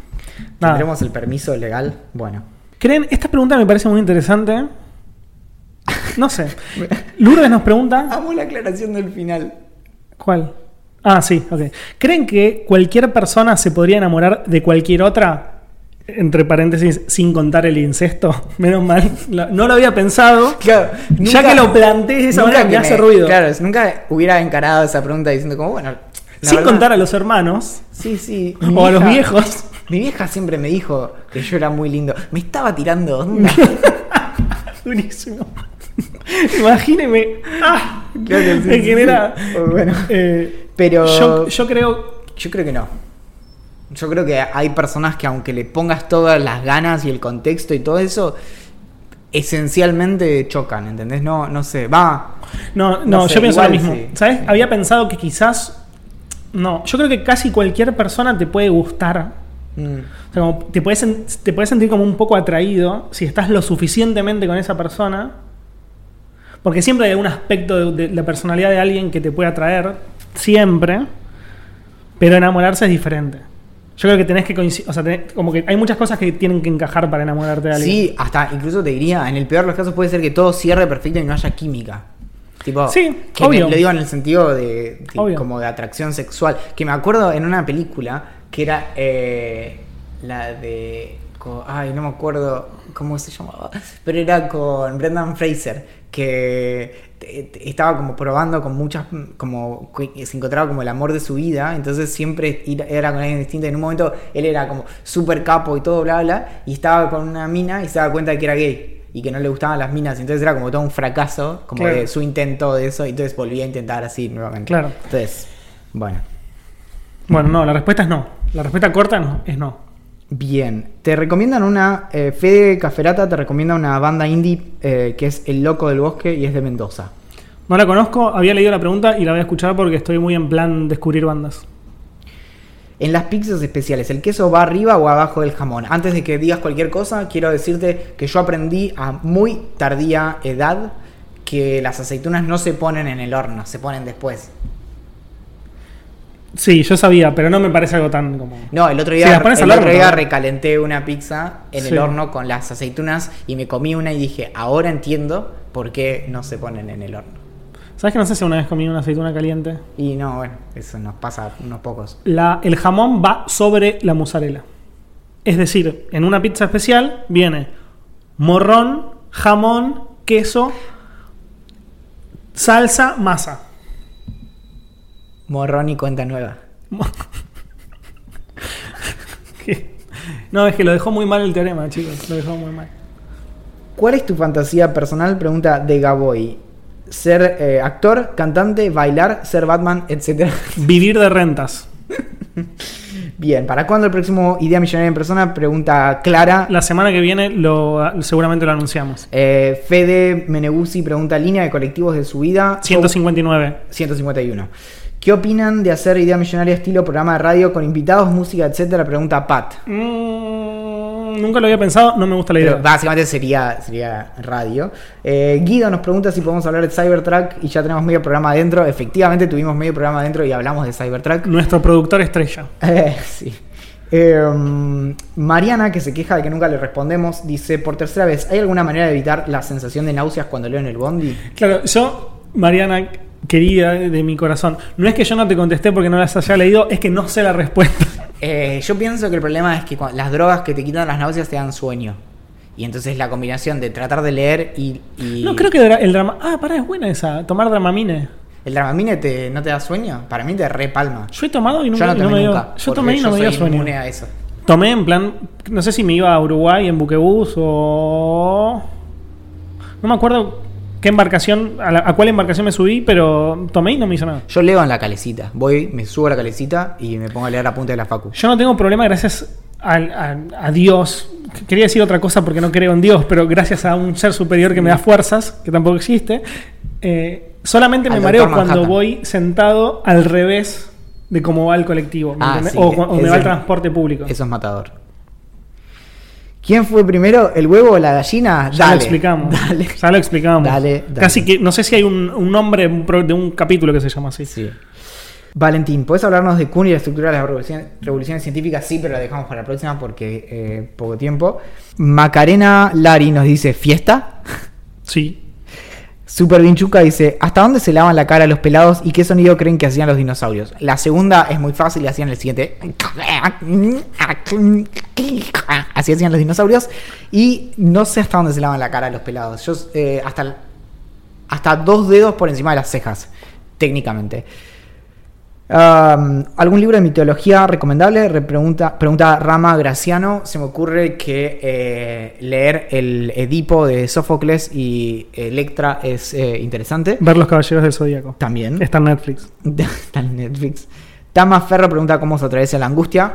A: Nada.
B: ¿Tendremos el permiso legal? Bueno.
A: ¿Creen? Esta pregunta me parece muy interesante. No sé. Lourdes nos pregunta.
B: Amo la aclaración del final.
A: ¿Cuál? Ah, sí, ok. ¿Creen que cualquier persona se podría enamorar de cualquier otra? Entre paréntesis, sin contar el incesto. [LAUGHS] Menos mal. No lo había pensado.
B: Claro,
A: ya que lo plantees de esa manera, me hace ruido.
B: Claro, nunca hubiera encarado esa pregunta diciendo como, bueno... la
A: sin
B: verdad-
A: contar a los hermanos
B: Sí, sí.
A: o a los viejos.
B: Mi vieja siempre me dijo que yo era muy lindo. Me estaba tirando onda. [LAUGHS]
A: Durísimo. Imagíneme. Ah,
B: Claro, sí,
A: me
B: sí,
A: genera.
B: sí. Bueno.
A: eh,
B: Pero
A: yo, yo creo.
B: Yo creo que no. Yo creo que hay personas que aunque le pongas todas las ganas y el contexto y todo eso, esencialmente chocan, ¿entendés? No, no sé, va.
A: No, no,
B: No sé,
A: yo pienso lo mismo.
B: sí.
A: ¿Sabes? Había pensado que quizás. No, yo creo que casi cualquier persona te puede gustar.
B: mm,
A: O sea, como te, puedes, sen- te puedes sentir como un poco atraído si estás lo suficientemente con esa persona. Porque siempre hay algún aspecto de, de la personalidad de alguien que te puede atraer. Siempre. Pero enamorarse es diferente. Yo creo que tenés que coincidir. O sea, tenés- como que hay muchas cosas que tienen que encajar para enamorarte de alguien.
B: Sí, hasta incluso te diría, en el peor de los casos puede ser que todo cierre perfecto y no haya química. Tipo,
A: Sí,
B: que
A: obvio.
B: me- lo digo en el sentido de, como de atracción sexual. Que me acuerdo en una película que era eh, la de. Ay, no me acuerdo cómo se llamaba. Pero era con Brendan Fraser. Que estaba como probando con muchas. Como se encontraba como el amor de su vida. Entonces siempre era con alguien distinto. En un momento él era como súper capo y todo, bla, bla. Y estaba con una mina y se daba cuenta de que era gay. Y que no le gustaban las minas. Entonces era como todo un fracaso. Como
A: Claro.
B: de su intento de eso. Y entonces volvía a intentar así nuevamente.
A: Claro.
B: Entonces, bueno.
A: Bueno, no, la respuesta es no. La respuesta corta no, es no.
B: Bien, te recomiendan una, eh, Fede Caferata te recomienda una banda indie eh, que es El Loco del Bosque y es de Mendoza.
A: No la conozco, había leído la pregunta y la voy a escuchar porque estoy muy en plan descubrir bandas.
B: En las pizzas especiales, ¿el queso va arriba o abajo del jamón? Antes de que digas cualquier cosa, quiero decirte que yo aprendí a muy tardía edad que las aceitunas no se ponen en el horno, se ponen después.
A: Sí, yo sabía, pero no me parece algo tan como.
B: No, el otro día, el
A: horno
B: otro recalenté una pizza en
A: Sí.
B: el horno con las aceitunas y me comí una y dije, ahora entiendo por qué no se ponen en el horno.
A: ¿Sabes que no sé si una vez comí una aceituna caliente?
B: Y no, bueno, eso nos pasa a unos pocos.
A: La, el jamón va sobre la mozzarella. Es decir, en una pizza especial viene morrón, jamón, queso, salsa, masa.
B: Morrón y cuenta nueva. [LAUGHS]
A: No, es que lo dejó muy mal el teorema, chicos. Lo dejó muy mal.
B: ¿Cuál es tu fantasía personal? Pregunta de Gaboy. Ser eh, actor, cantante, bailar, ser Batman, etc. [LAUGHS]
A: Vivir de rentas.
B: Bien, ¿para cuándo el próximo Idea Millonaria en Persona? Pregunta Clara.
A: La semana que viene lo, seguramente lo anunciamos.
B: Eh, Fede Meneguzzi pregunta línea de colectivos de su vida.
A: 159.
B: 151. ¿Qué opinan de hacer Idea Millonaria estilo programa de radio con invitados, música, etcétera? Pregunta Pat.
A: Mm, nunca lo había pensado, no me gusta la idea.
B: Pero básicamente sería, sería radio. Eh, Guido nos pregunta si podemos hablar de Cybertruck y ya tenemos medio programa adentro. Efectivamente tuvimos medio programa adentro y hablamos de Cybertruck.
A: Nuestro productor estrella.
B: Eh, sí. Eh, Mariana, que se queja de que nunca le respondemos, dice, por tercera vez, ¿hay alguna manera de evitar la sensación de náuseas cuando leo en el bondi?
A: Claro, yo, Mariana, querida de mi corazón, no es que yo no te contesté porque no las haya leído, es que no sé la respuesta.
B: Eh, yo pienso que el problema es que las drogas que te quitan las náuseas te dan sueño. Y entonces la combinación de tratar de leer y... y-
A: No, creo que el drama... Ah, pará, es buena esa, tomar dramamine.
B: ¿El Dramamine te, no te da sueño? Para mí te repalma.
A: Yo he tomado y no,
B: Yo no tomé
A: me dio...
B: nunca.
A: Yo tomé y no me dio
B: soy
A: sueño.
B: inmune a eso.
A: Tomé en plan, no sé si me iba a Uruguay en buquebús o... No me acuerdo qué embarcación, a, la- a cuál embarcación me subí, pero tomé y no me hizo nada.
B: Yo leo en la calecita. Voy, me subo a la calecita y me pongo a leer la punta de la facu.
A: Yo no tengo problema gracias al- a, a Dios. Quería decir otra cosa porque no creo en Dios, pero gracias a un ser superior que me da fuerzas, que tampoco existe, eh, solamente me
B: Al
A: mareo cuando
B: Manhattan.
A: voy sentado al revés de cómo va el colectivo ¿me
B: Ah, sí,
A: o, o me va el transporte público.
B: Eso es matador. ¿Quién fue primero, el huevo o la gallina?
A: Ya lo explicamos.
B: Dale.
A: Ya lo explicamos.
B: Dale, dale.
A: Casi que no sé si hay un, un nombre de un capítulo que se llama así.
B: Sí. Valentín, ¿puedes hablarnos de Kuhn y la estructura de las revoluciones, revoluciones científicas? Sí, pero la dejamos para la próxima porque eh, poco tiempo. Macarena Lari nos dice, ¿fiesta?
A: Sí.
B: Super Vinchuca dice, ¿hasta dónde se lavan la cara los pelados y qué sonido creen que hacían los dinosaurios? La segunda es muy fácil, hacían el siguiente. Así hacían los dinosaurios. Y no sé hasta dónde se lavan la cara los pelados. Yo eh, hasta, hasta dos dedos por encima de las cejas, técnicamente. Um, ¿Algún libro de mitología recomendable? Re- Pregunta, pregunta Rama Graciano. Se me ocurre que eh, leer el Edipo de Sófocles y Electra es eh, interesante.
A: Ver los caballeros del zodíaco.
B: También.
A: Está en Netflix. [LAUGHS]
B: Está en Netflix. Tama Ferro pregunta cómo se atraviesa la angustia.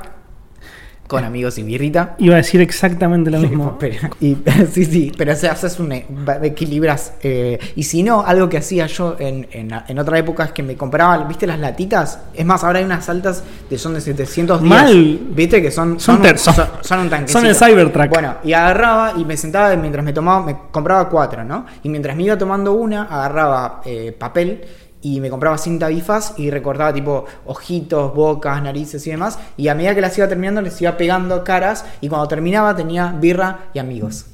B: Con amigos y birrita.
A: Iba a decir exactamente lo [LAUGHS] mismo.
B: Pero- y- [LAUGHS] sí, sí, pero se haces un e- equilibras. eh, y si no, algo que hacía yo en, en, en otra época es que me compraba, ¿viste las latitas? Es más, ahora hay unas altas que son de 700 días.
A: Mal.
B: ¿Viste? Que son,
A: Son
B: un-
A: son-
B: son, son un tanquecito.
A: son el Cybertruck.
B: Bueno, y agarraba y me sentaba y mientras me tomaba, me compraba cuatro, ¿no? Y mientras me iba tomando una, agarraba eh, papel y me compraba cinta bifas y recortaba tipo ojitos, bocas, narices y demás. Y a medida que las iba terminando, les iba pegando caras. Y cuando terminaba, tenía birra y amigos.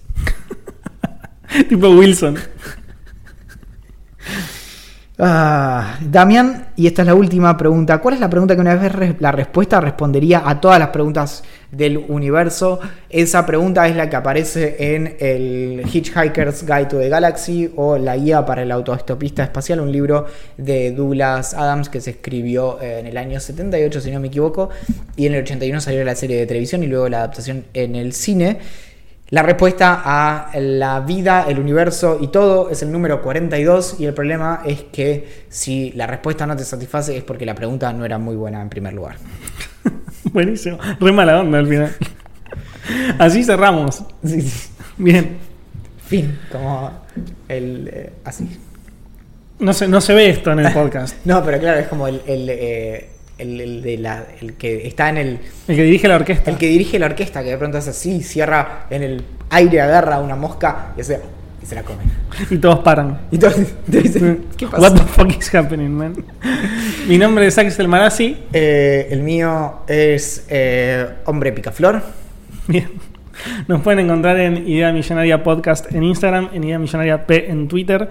B: [LAUGHS]
A: tipo Wilson.
B: Ah, Damián, y esta es la última pregunta. ¿Cuál es la pregunta que una vez la respuesta respondería a todas las preguntas del universo? Esa pregunta es la que aparece en el Hitchhiker's Guide to the Galaxy o La guía para el autoestopista espacial, un libro de Douglas Adams que se escribió en el año 78, si no me equivoco, y en el 81 salió la serie de televisión y luego la adaptación en el cine. La respuesta a la vida, el universo y todo es el número 42 y el problema es que si la respuesta no te satisface es porque la pregunta no era muy buena en primer lugar. [LAUGHS]
A: Buenísimo. Re mala onda al final. Así cerramos.
B: Sí, sí.
A: Bien.
B: Fin, como el... eh, así.
A: No se, no se ve esto en el [LAUGHS] podcast.
B: No, pero claro, es como el, el, eh, el- el de la, el que está en el...
A: El que dirige la orquesta.
B: El que dirige la orquesta, que de pronto es así, cierra en el aire, agarra una mosca y, hace- y se la come.
A: Y todos paran.
B: Y todos dicen, ¿qué pasó?
A: What the fuck is happening, man? Mi nombre es Axel Marazzi.
B: Eh, el mío es eh, Hombre Picaflor.
A: Bien. Nos pueden encontrar en Idea Millonaria Podcast en Instagram, en Idea Millonaria P en Twitter.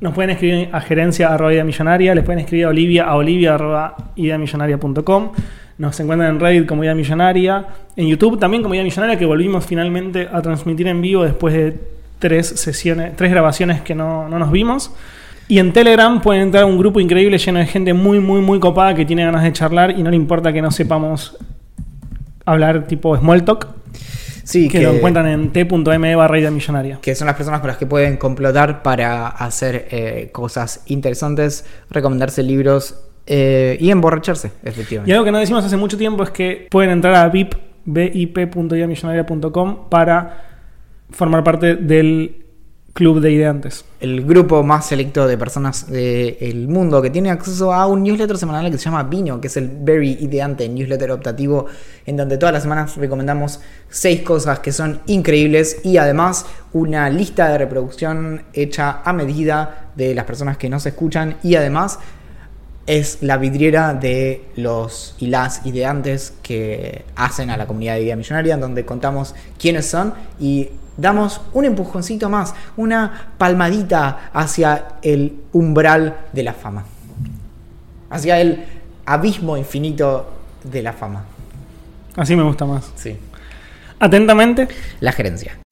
A: Nos pueden escribir a gerencia arroba idea millonaria, les pueden escribir a Olivia a olivia arroba ideamillonaria.com. Nos encuentran en Reddit como Idea Millonaria, en YouTube también como Idea Millonaria, que volvimos finalmente a transmitir en vivo después de tres sesiones, tres grabaciones que no, no nos vimos. Y en Telegram pueden entrar un grupo increíble lleno de gente muy, muy, muy copada que tiene ganas de charlar y no le importa que no sepamos hablar tipo small talk.
B: Sí,
A: que, lo encuentran en t.me barra idea millonaria.
B: que son las personas con las que pueden complotar para hacer eh, cosas interesantes, recomendarse libros Eh, y emborracharse,
A: Y
B: efectivamente.
A: algo que no decimos hace mucho tiempo es que pueden entrar a VIP, para formar parte del club de ideantes.
B: El grupo más selecto de personas del mundo que tiene acceso a un newsletter semanal que se llama Vino, que es el Very Ideante newsletter optativo, en donde todas las semanas recomendamos seis cosas que son increíbles y además una lista de reproducción hecha a medida de las personas que nos escuchan y además es la vidriera de los y las ideantes que hacen a la comunidad de Idea Millonaria, en donde contamos quiénes son y damos un empujoncito más, una palmadita hacia el umbral de la fama, hacia el abismo infinito de la fama.
A: Así me gusta más.
B: Sí.
A: Atentamente,
B: La gerencia.